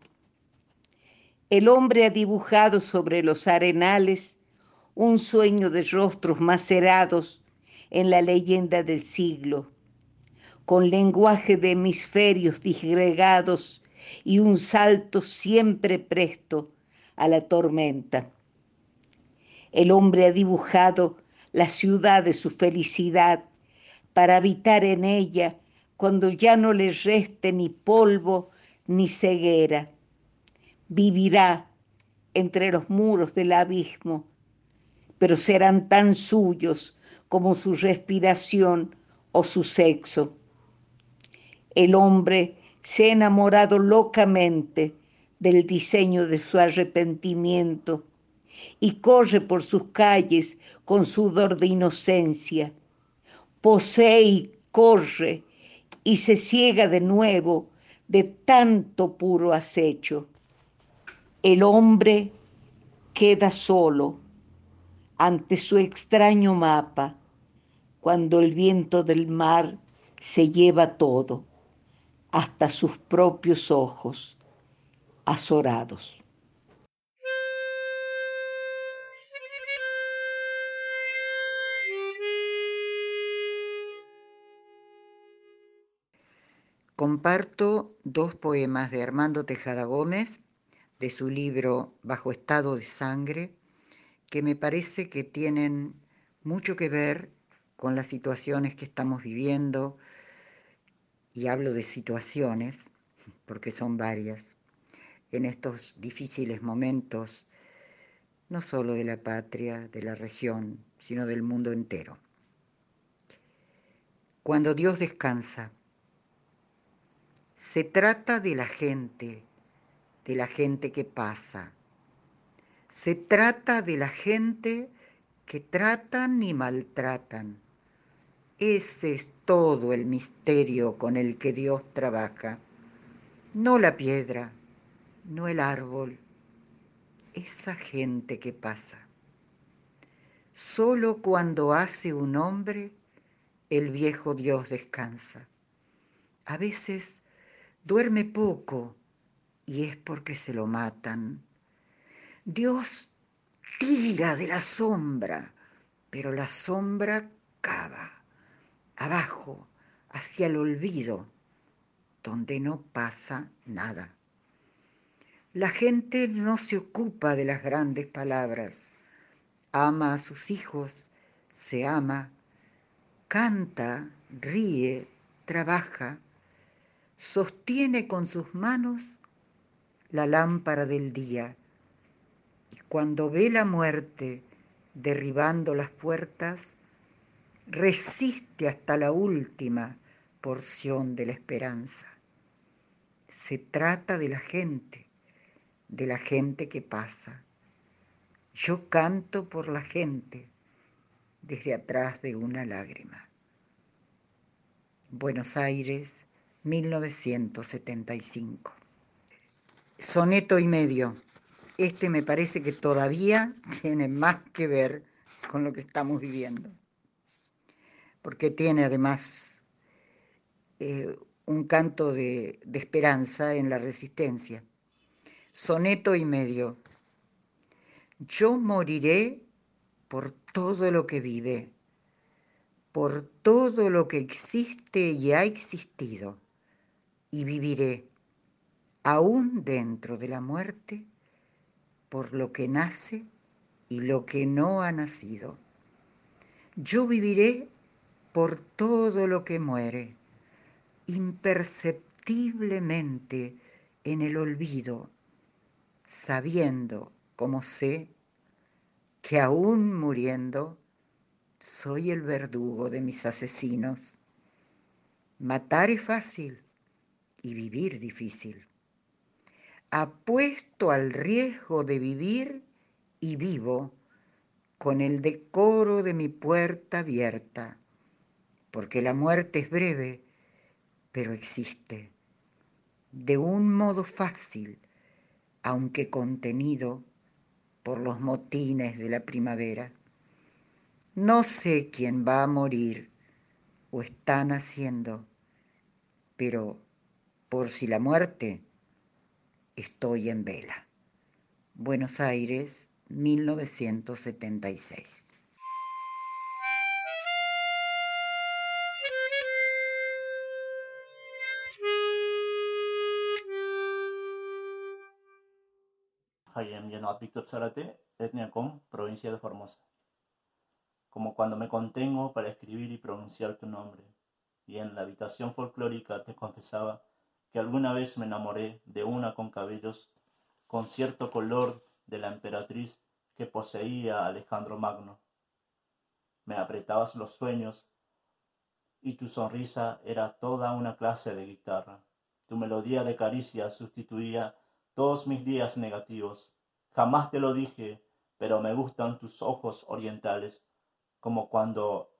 El hombre ha dibujado sobre los arenales un sueño de rostros macerados en la leyenda del siglo, con lenguaje de hemisferios disgregados y un salto siempre presto a la tormenta. El hombre ha dibujado la ciudad de su felicidad para habitar en ella cuando ya no le reste ni polvo ni ceguera vivirá entre los muros del abismo, pero serán tan suyos como su respiración o su sexo. El hombre se ha enamorado locamente del diseño de su arrepentimiento y corre por sus calles con sudor de inocencia. Posee y corre y se ciega de nuevo de tanto puro acecho el hombre queda solo ante su extraño mapa cuando el viento del mar se lleva todo, hasta sus propios ojos azorados. Comparto dos poemas de Armando Tejada Gómez de su libro Bajo estado de sangre, que me parece que tienen mucho que ver con las situaciones que estamos viviendo, y hablo de situaciones, porque son varias, en estos difíciles momentos, no solo de la patria, de la región, sino del mundo entero. Cuando Dios descansa, se trata de la gente de la gente que pasa. Se trata de la gente que tratan y maltratan. Ese es todo el misterio con el que Dios trabaja. No la piedra, no el árbol, esa gente que pasa. Solo cuando hace un hombre, el viejo Dios descansa. A veces duerme poco y es porque se lo matan. Dios tira de la sombra, pero la sombra cava abajo, hacia el olvido, donde no pasa nada. La gente no se ocupa de las grandes palabras. Ama a sus hijos, se ama, canta, ríe, trabaja, sostiene con sus manos la lámpara del día y cuando ve la muerte derribando las puertas, resiste hasta la última porción de la esperanza. Se trata de la gente, de la gente que pasa. Yo canto por la gente desde atrás de una lágrima. Buenos Aires, 1975. Soneto y medio. Este me parece que todavía tiene más que ver con lo que estamos viviendo, porque tiene además eh, un canto de, de esperanza en la resistencia. Soneto y medio. Yo moriré por todo lo que vive, por todo lo que existe y ha existido, y viviré, aún dentro de la muerte, por lo que nace y lo que no ha nacido. Yo viviré por todo lo que muere, imperceptiblemente en el olvido, sabiendo, como sé, que aún muriendo soy el verdugo de mis asesinos. Matar es fácil y vivir difícil. Apuesto al riesgo de vivir y vivo con el decoro de mi puerta abierta, porque la muerte es breve, pero existe, de un modo fácil, aunque contenido por los motines de la primavera. No sé quién va a morir o está naciendo, pero por si la muerte, estoy en vela. Buenos Aires, 1976. Hayem Yanot Víctor Zarate, etnia com, provincia de Formosa. Como cuando me contengo para escribir y pronunciar tu nombre, y en la habitación folclórica te confesaba que alguna vez me enamoré de una con cabellos con cierto color de la emperatriz que poseía Alejandro Magno. Me apretabas los sueños y tu sonrisa era toda una clase de guitarra. Tu melodía de caricia sustituía todos mis días negativos. Jamás te lo dije, pero me gustan tus ojos orientales, como cuando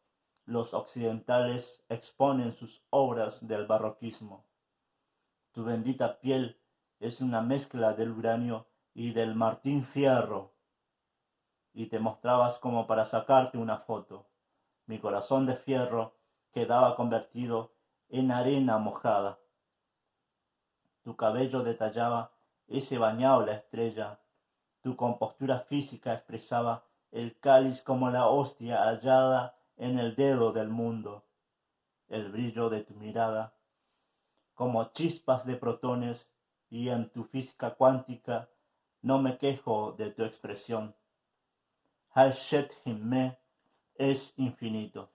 los occidentales exponen sus obras del barroquismo. Tu bendita piel es una mezcla del uranio y del martín fierro. Y te mostrabas como para sacarte una foto. Mi corazón de fierro quedaba convertido en arena mojada. Tu cabello detallaba ese bañado la estrella. Tu compostura física expresaba el cáliz como la hostia hallada en el dedo del mundo. El brillo de tu mirada, como chispas de protones, y en tu física cuántica no me quejo de tu expresión. Hashet Himme es infinito.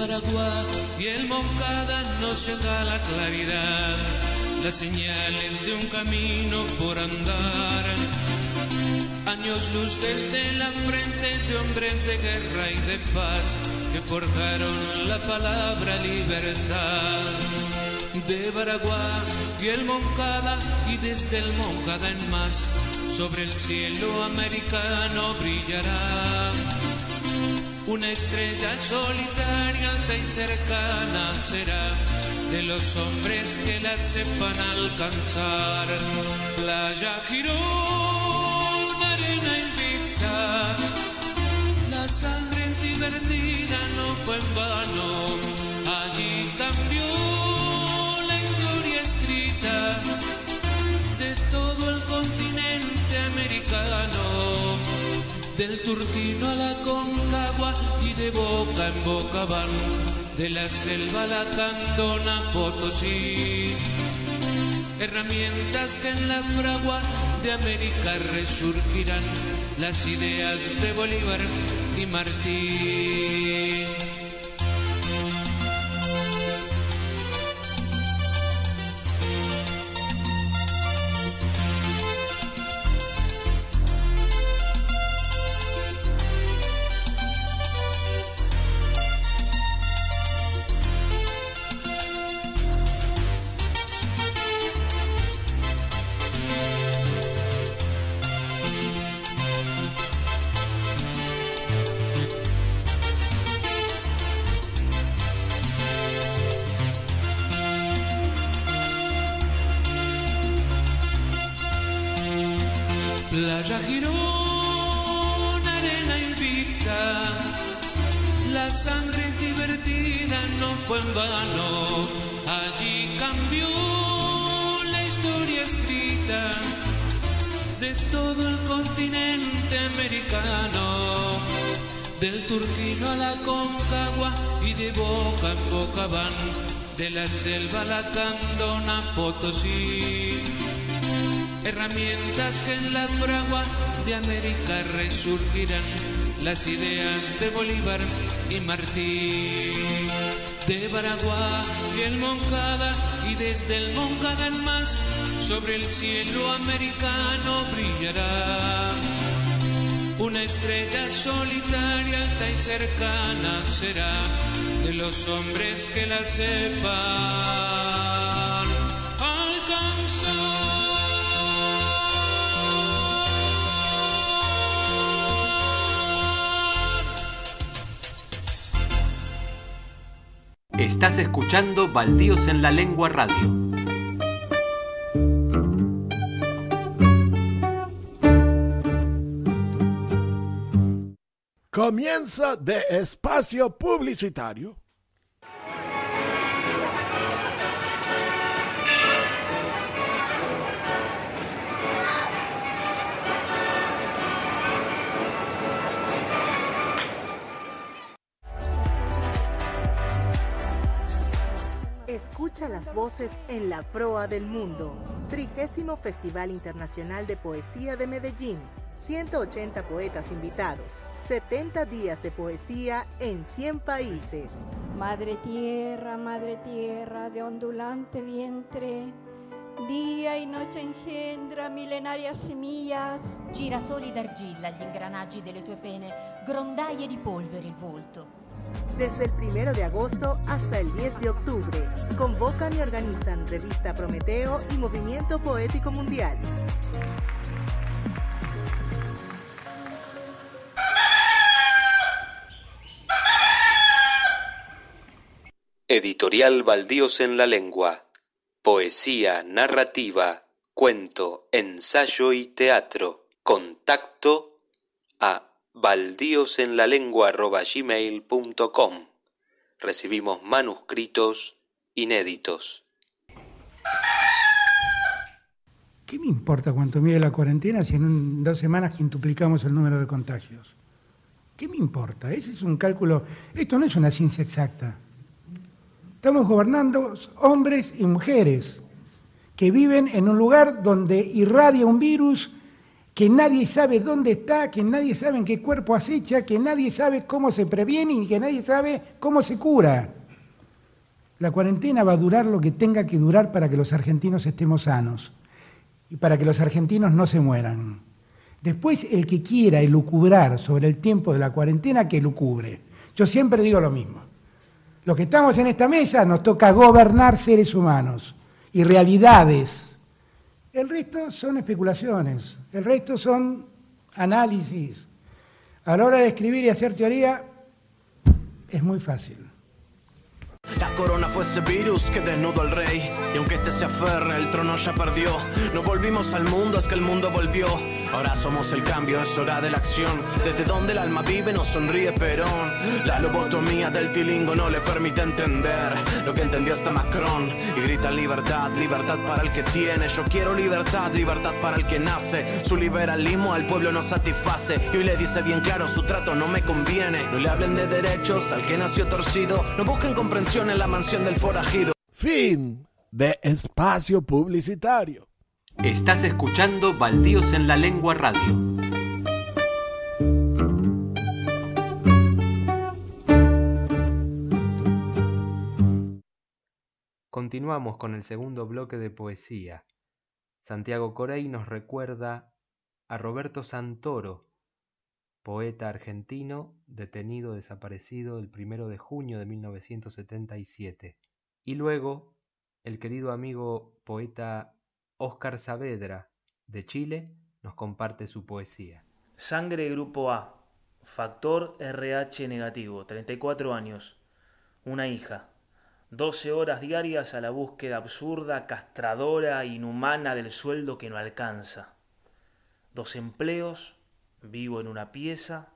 De Paraguay y el Moncada nos llega la claridad, las señales de un camino por andar. Años luz desde la frente de hombres de guerra y de paz que forjaron la palabra libertad. De Paraguay y el Moncada y desde el Moncada en más, sobre el cielo americano brillará una estrella solitaria, alta y cercana será de los hombres que la sepan alcanzar. Playa Girón, del turquino a la concagua y de boca en boca van, de la selva a la candona Potosí. Herramientas que en la fragua de América resurgirán, las ideas de Bolívar y Martí. En vano, allí cambió la historia escrita de todo el continente americano, del turquino a la concagua y de boca en boca van, de la selva a la candona Potosí herramientas que en la fragua de América resurgirán, las ideas de Bolívar y Martí, de Baragua y el Moncada, y desde el Moncada más, sobre el cielo americano brillará. Una estrella solitaria, alta y cercana será de los hombres que la sepan Estás escuchando Baldíos en la Lengua Radio. Comienza de espacio publicitario. Escucha las voces en la proa del mundo. Trigésimo Festival Internacional de Poesía de Medellín. 180 poetas invitados. 70 días de poesía en 100 países. Madre tierra, madre tierra, de ondulante vientre. Dia e noche engendra millenarias semillas. Girasoli d'argilla gli ingranaggi delle tue pene, grondaie di polvere il volto. Desde el 1 de agosto hasta el 10 de octubre, convocan y organizan Revista Prometeo y Movimiento Poético Mundial. Editorial Baldíos en la Lengua. Poesía, narrativa, cuento, ensayo y teatro. Contacto a baldíosenlalengua.gmail.com Recibimos manuscritos inéditos. ¿Qué me importa cuánto mide la cuarentena si en dos semanas quintuplicamos el número de contagios? ¿Qué me importa? Ese es un cálculo. Esto no es una ciencia exacta. Estamos gobernando hombres y mujeres que viven en un lugar donde irradia un virus que nadie sabe dónde está, que nadie sabe en qué cuerpo acecha, que nadie sabe cómo se previene y que nadie sabe cómo se cura. La cuarentena va a durar lo que tenga que durar para que los argentinos estemos sanos y para que los argentinos no se mueran. Después, el que quiera elucubrar sobre el tiempo de la cuarentena, que lucubre. Yo siempre digo lo mismo. Los que estamos en esta mesa nos toca gobernar seres humanos y realidades. El resto son especulaciones, el resto son análisis. A la hora de escribir y hacer teoría es muy fácil. Corona fue ese virus que desnudo al rey. Y aunque este se aferre, el trono ya perdió. No volvimos al mundo, es que el mundo volvió. Ahora somos el cambio, es hora de la acción. Desde donde el alma vive nos sonríe Perón. La lobotomía del tilingo no le permite entender lo que entendió hasta Macron. Y grita libertad, libertad para el que tiene. Yo quiero libertad, libertad para el que nace. Su liberalismo al pueblo no satisface. Y hoy le dice bien claro, su trato no me conviene. No le hablen de derechos al que nació torcido. No busquen comprensión en la mansión del forajido. Fin de espacio publicitario. Estás escuchando Baldíos en la Lengua Radio. Continuamos con el segundo bloque de poesía. Santiago Corey nos recuerda a Roberto Santoro, poeta argentino detenido desaparecido el primero de junio de 1977. Y luego el querido amigo poeta Óscar Saavedra de Chile nos comparte su poesía. Sangre Grupo A, factor RH negativo, 34 años, una hija, 12 horas diarias a la búsqueda absurda, castradora, inhumana del sueldo que no alcanza. Dos empleos, vivo en una pieza,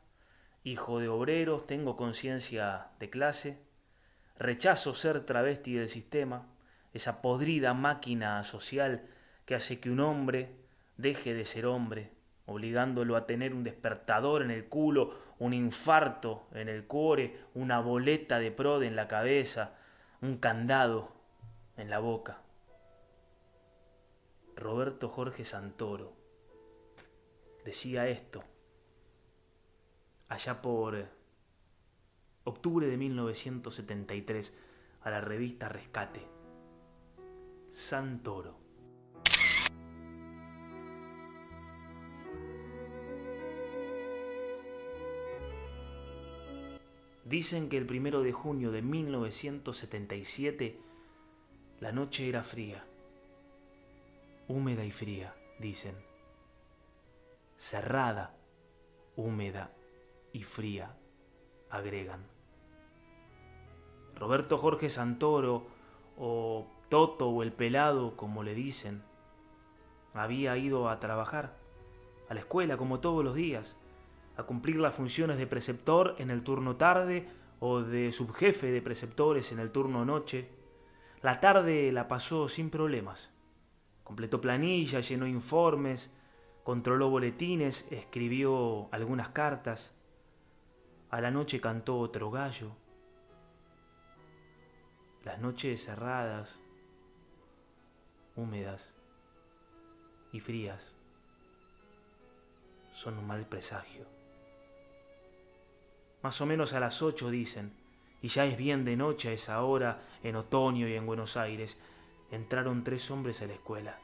hijo de obreros, tengo conciencia de clase, rechazo ser travesti del sistema, esa podrida máquina social que hace que un hombre deje de ser hombre, obligándolo a tener un despertador en el culo, un infarto en el cuore, una boleta de prode en la cabeza, un candado en la boca. Roberto Jorge Santoro decía esto allá por octubre de 1973 a la revista Rescate. Santoro. Dicen que el primero de junio de 1977 la noche era fría, húmeda y fría, dicen, cerrada, húmeda y fría, agregan. Roberto Jorge Santoro, o Toto o el pelado, como le dicen, había ido a trabajar, a la escuela como todos los días, a cumplir las funciones de preceptor en el turno tarde o de subjefe de preceptores en el turno noche. La tarde la pasó sin problemas. Completó planillas, llenó informes, controló boletines, escribió algunas cartas. A la noche cantó otro gallo. Las noches cerradas, húmedas y frías son un mal presagio. Más o menos a las ocho dicen, y ya es bien de noche a esa hora, en otoño y en Buenos Aires, entraron tres hombres a la escuela.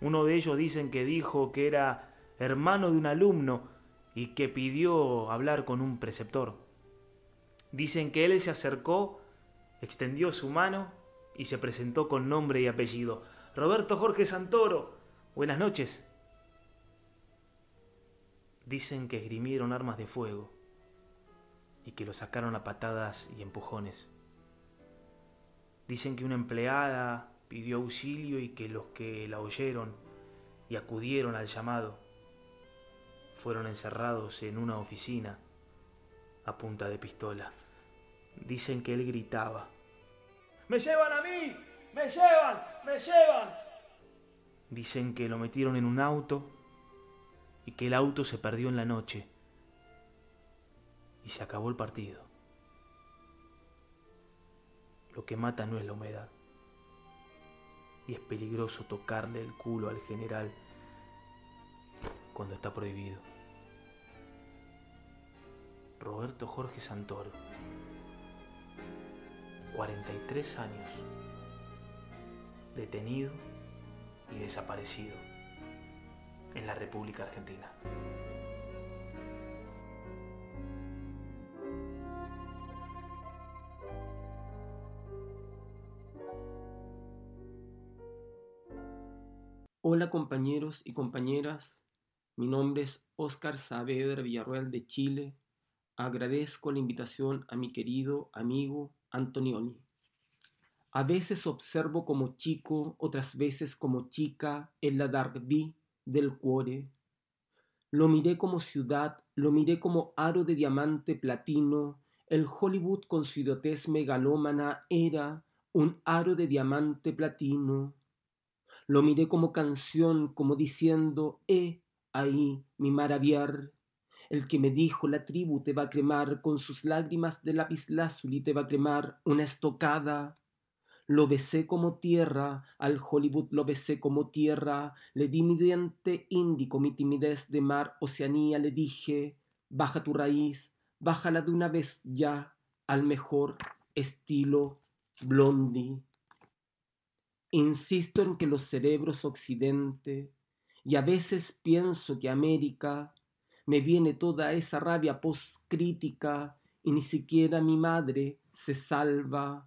Uno de ellos dicen que dijo que era hermano de un alumno y que pidió hablar con un preceptor. Dicen que él se acercó, extendió su mano y se presentó con nombre y apellido. Roberto Jorge Santoro, buenas noches. Dicen que esgrimieron armas de fuego y que lo sacaron a patadas y empujones. Dicen que una empleada pidió auxilio y que los que la oyeron y acudieron al llamado fueron encerrados en una oficina a punta de pistola. Dicen que él gritaba. ¡Me llevan a mí! ¡Me llevan! ¡Me llevan! Dicen que lo metieron en un auto y que el auto se perdió en la noche y se acabó el partido. Lo que mata no es la humedad. Y es peligroso tocarle el culo al general cuando está prohibido. Roberto Jorge Santoro, 43 años, detenido y desaparecido en la República Argentina. Hola compañeros y compañeras, mi nombre es Óscar Saavedra Villarreal de Chile. Agradezco la invitación a mi querido amigo Antonioni. A veces observo como chico, otras veces como chica, en la Darby del cuore. Lo miré como ciudad, lo miré como aro de diamante platino. El Hollywood con su idiotez megalómana era un aro de diamante platino. Lo miré como canción, como diciendo, he ahí mi maravillar. El que me dijo la tribu te va a cremar con sus lágrimas de lapislázuli te va a cremar una estocada. Lo besé como tierra, al Hollywood lo besé como tierra, le di mi diente índico, mi timidez de mar, Oceanía, le dije, baja tu raíz, bájala de una vez ya, al mejor estilo Blondie. Insisto en que los cerebros occidente, y a veces pienso que América, me viene toda esa rabia poscrítica, y ni siquiera mi madre se salva.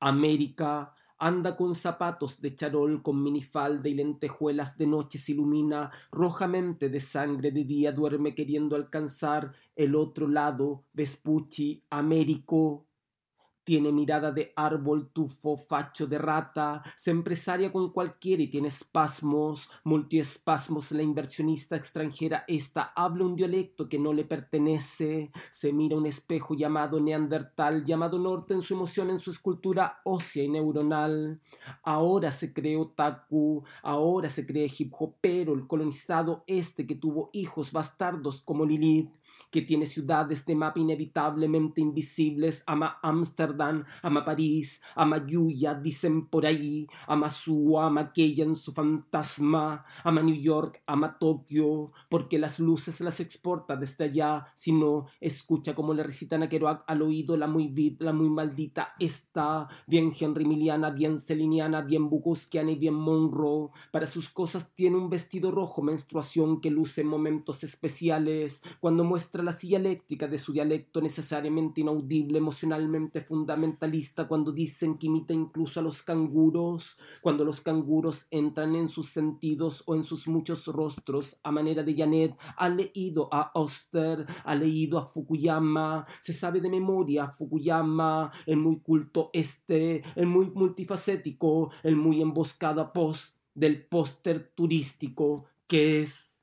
América anda con zapatos de charol, con minifalda y lentejuelas de noche se ilumina rojamente de sangre, de día duerme queriendo alcanzar el otro lado, Vespucci, Américo. Tiene mirada de árbol, tufo, facho de rata, se empresaria con cualquiera y tiene espasmos, multiespasmos. La inversionista extranjera esta habla un dialecto que no le pertenece, se mira un espejo llamado neandertal, llamado norte en su emoción, en su escultura ósea y neuronal. Ahora se cree otaku, ahora se cree hip hopero, el colonizado este que tuvo hijos bastardos como Lilith, que tiene ciudades de mapa inevitablemente invisibles, ama Ámsterdam ama París, ama Yuya, dicen por ahí, ama su, ama aquella en su fantasma, ama New York, ama Tokio, porque las luces las exporta desde allá, si no, escucha como le recitan a Kerouac al oído la muy la muy maldita está, bien Henry Miliana, bien Celiniana, bien Bukowskiana y bien Monroe, para sus cosas tiene un vestido rojo, menstruación que luce en momentos especiales, cuando muestra la silla eléctrica de su dialecto necesariamente inaudible, emocionalmente fundamental, fundamentalista cuando dicen que imita incluso a los canguros, cuando los canguros entran en sus sentidos o en sus muchos rostros, a manera de Janet, ha leído a Oster, ha leído a Fukuyama, se sabe de memoria Fukuyama, el muy culto este, el muy multifacético, el muy emboscado post del póster turístico que es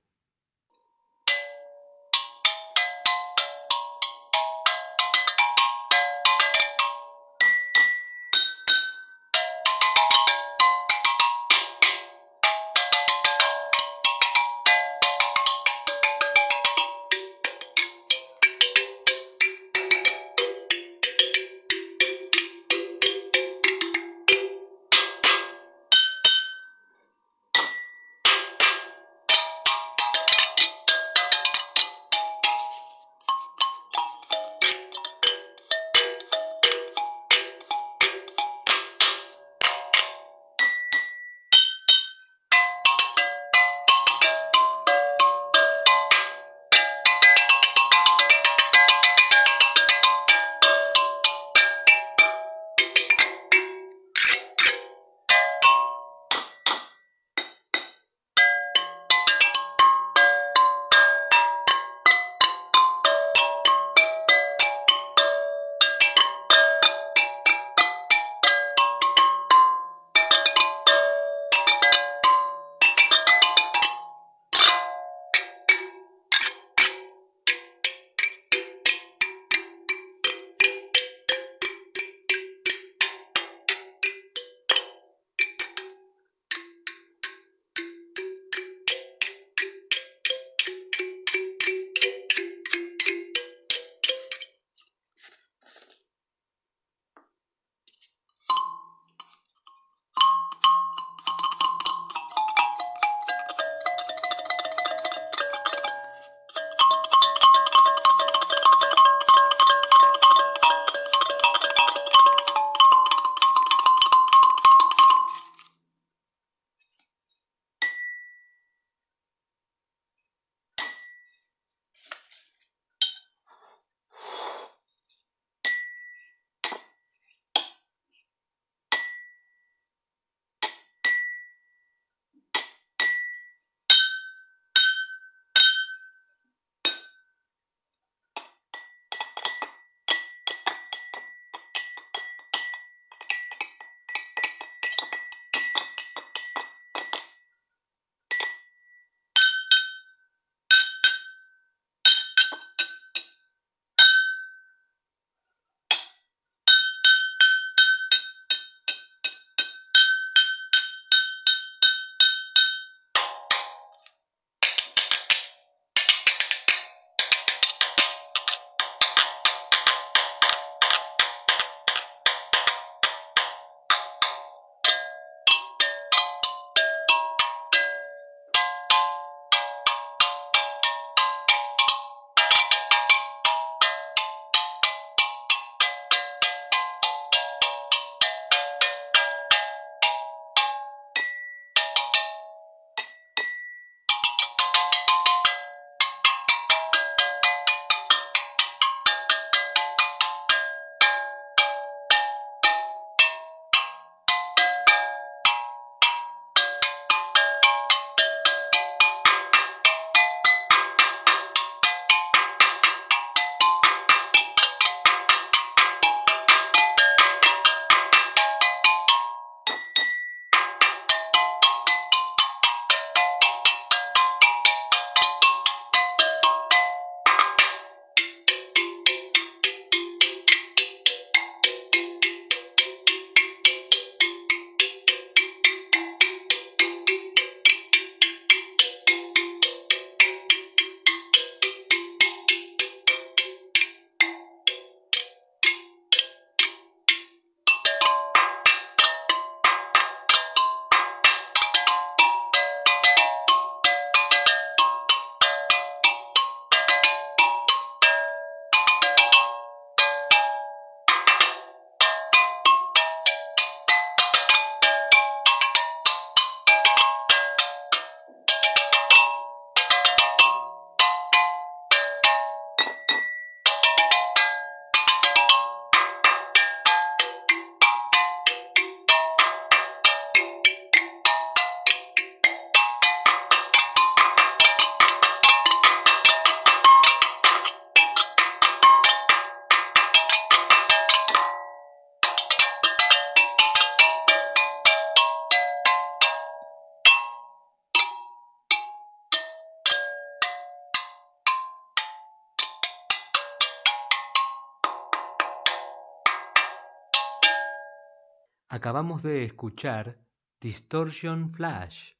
Acabamos de escuchar Distortion Flash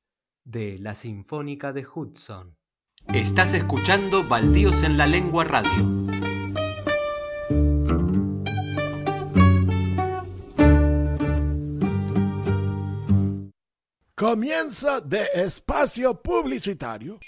de la Sinfónica de Hudson. Estás escuchando Baldíos en la Lengua Radio. Comienza de espacio publicitario.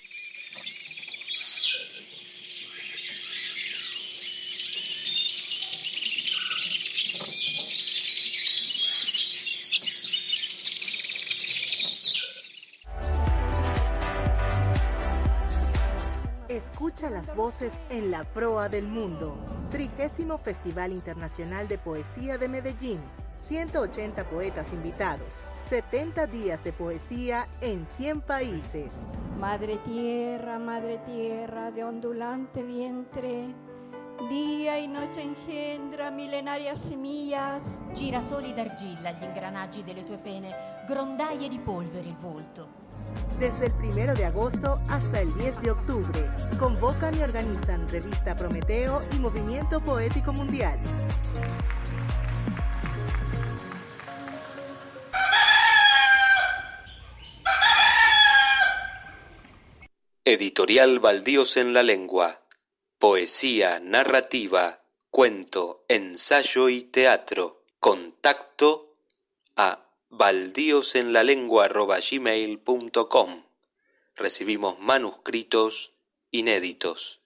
Escucha las voces en la proa del mundo. Trigésimo Festival Internacional de Poesía de Medellín. 180 poetas invitados. 70 días de poesía en 100 países. Madre tierra, madre tierra, de ondulante vientre, día y noche engendra millenarias semillas. Girasoli d'argilla gli ingranaggi delle tue pene, grondaie di polvere il volto. Desde el 1 de agosto hasta el 10 de octubre, convocan y organizan Revista Prometeo y Movimiento Poético Mundial. Editorial Baldíos en la Lengua. Poesía, narrativa, cuento, ensayo y teatro. Contacto a baldíosenlalengua.gmail.com Recibimos manuscritos inéditos.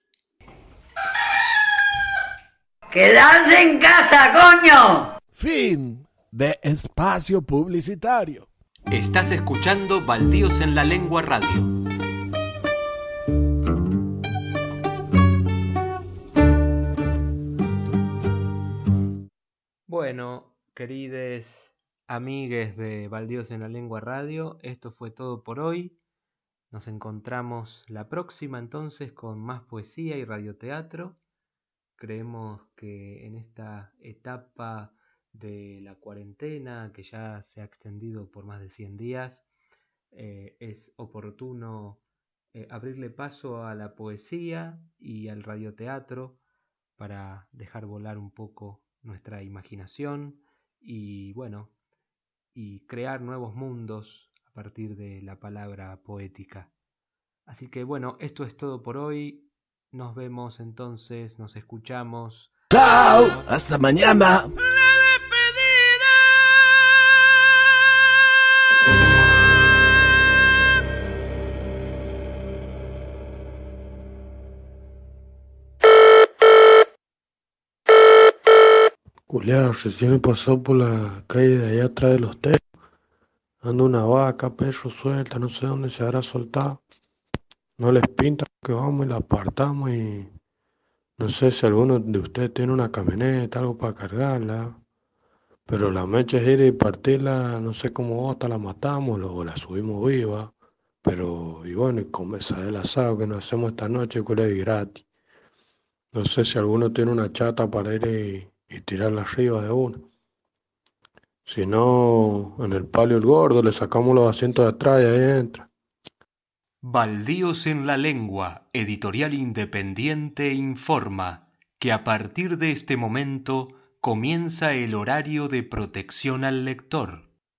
¡Quedarse en casa, coño! Fin de espacio publicitario. Estás escuchando Baldíos en la Lengua Radio. Bueno, querides amigues de Baldíos en la Lengua Radio, esto fue todo por hoy. Nos encontramos la próxima entonces con más poesía y radioteatro. Creemos que en esta etapa de la cuarentena, que ya se ha extendido por más de 100 días, eh, es oportuno eh, abrirle paso a la poesía y al radioteatro para dejar volar un poco nuestra imaginación y bueno, y crear nuevos mundos a partir de la palabra poética. Así que bueno, esto es todo por hoy. Nos vemos entonces, nos escuchamos. ¡Chao! ¡Hasta mañana! Culeado, recién he pasado por la calle de allá atrás de los tejos. Anda una vaca, perro suelta, no sé dónde se habrá soltado. No les pinta que vamos y la apartamos y no sé si alguno de ustedes tiene una camioneta, algo para cargarla. Pero la mecha es ir y partirla, no sé cómo hasta la matamos o la subimos viva. Pero, y bueno, y comerse el asado que nos hacemos esta noche, que es gratis. No sé si alguno tiene una chata para ir y, y tirarla arriba de uno. Si no, en el palio el gordo le sacamos los asientos de atrás y ahí entra. Baldíos en la Lengua, editorial independiente, informa que a partir de este momento comienza el horario de protección al lector.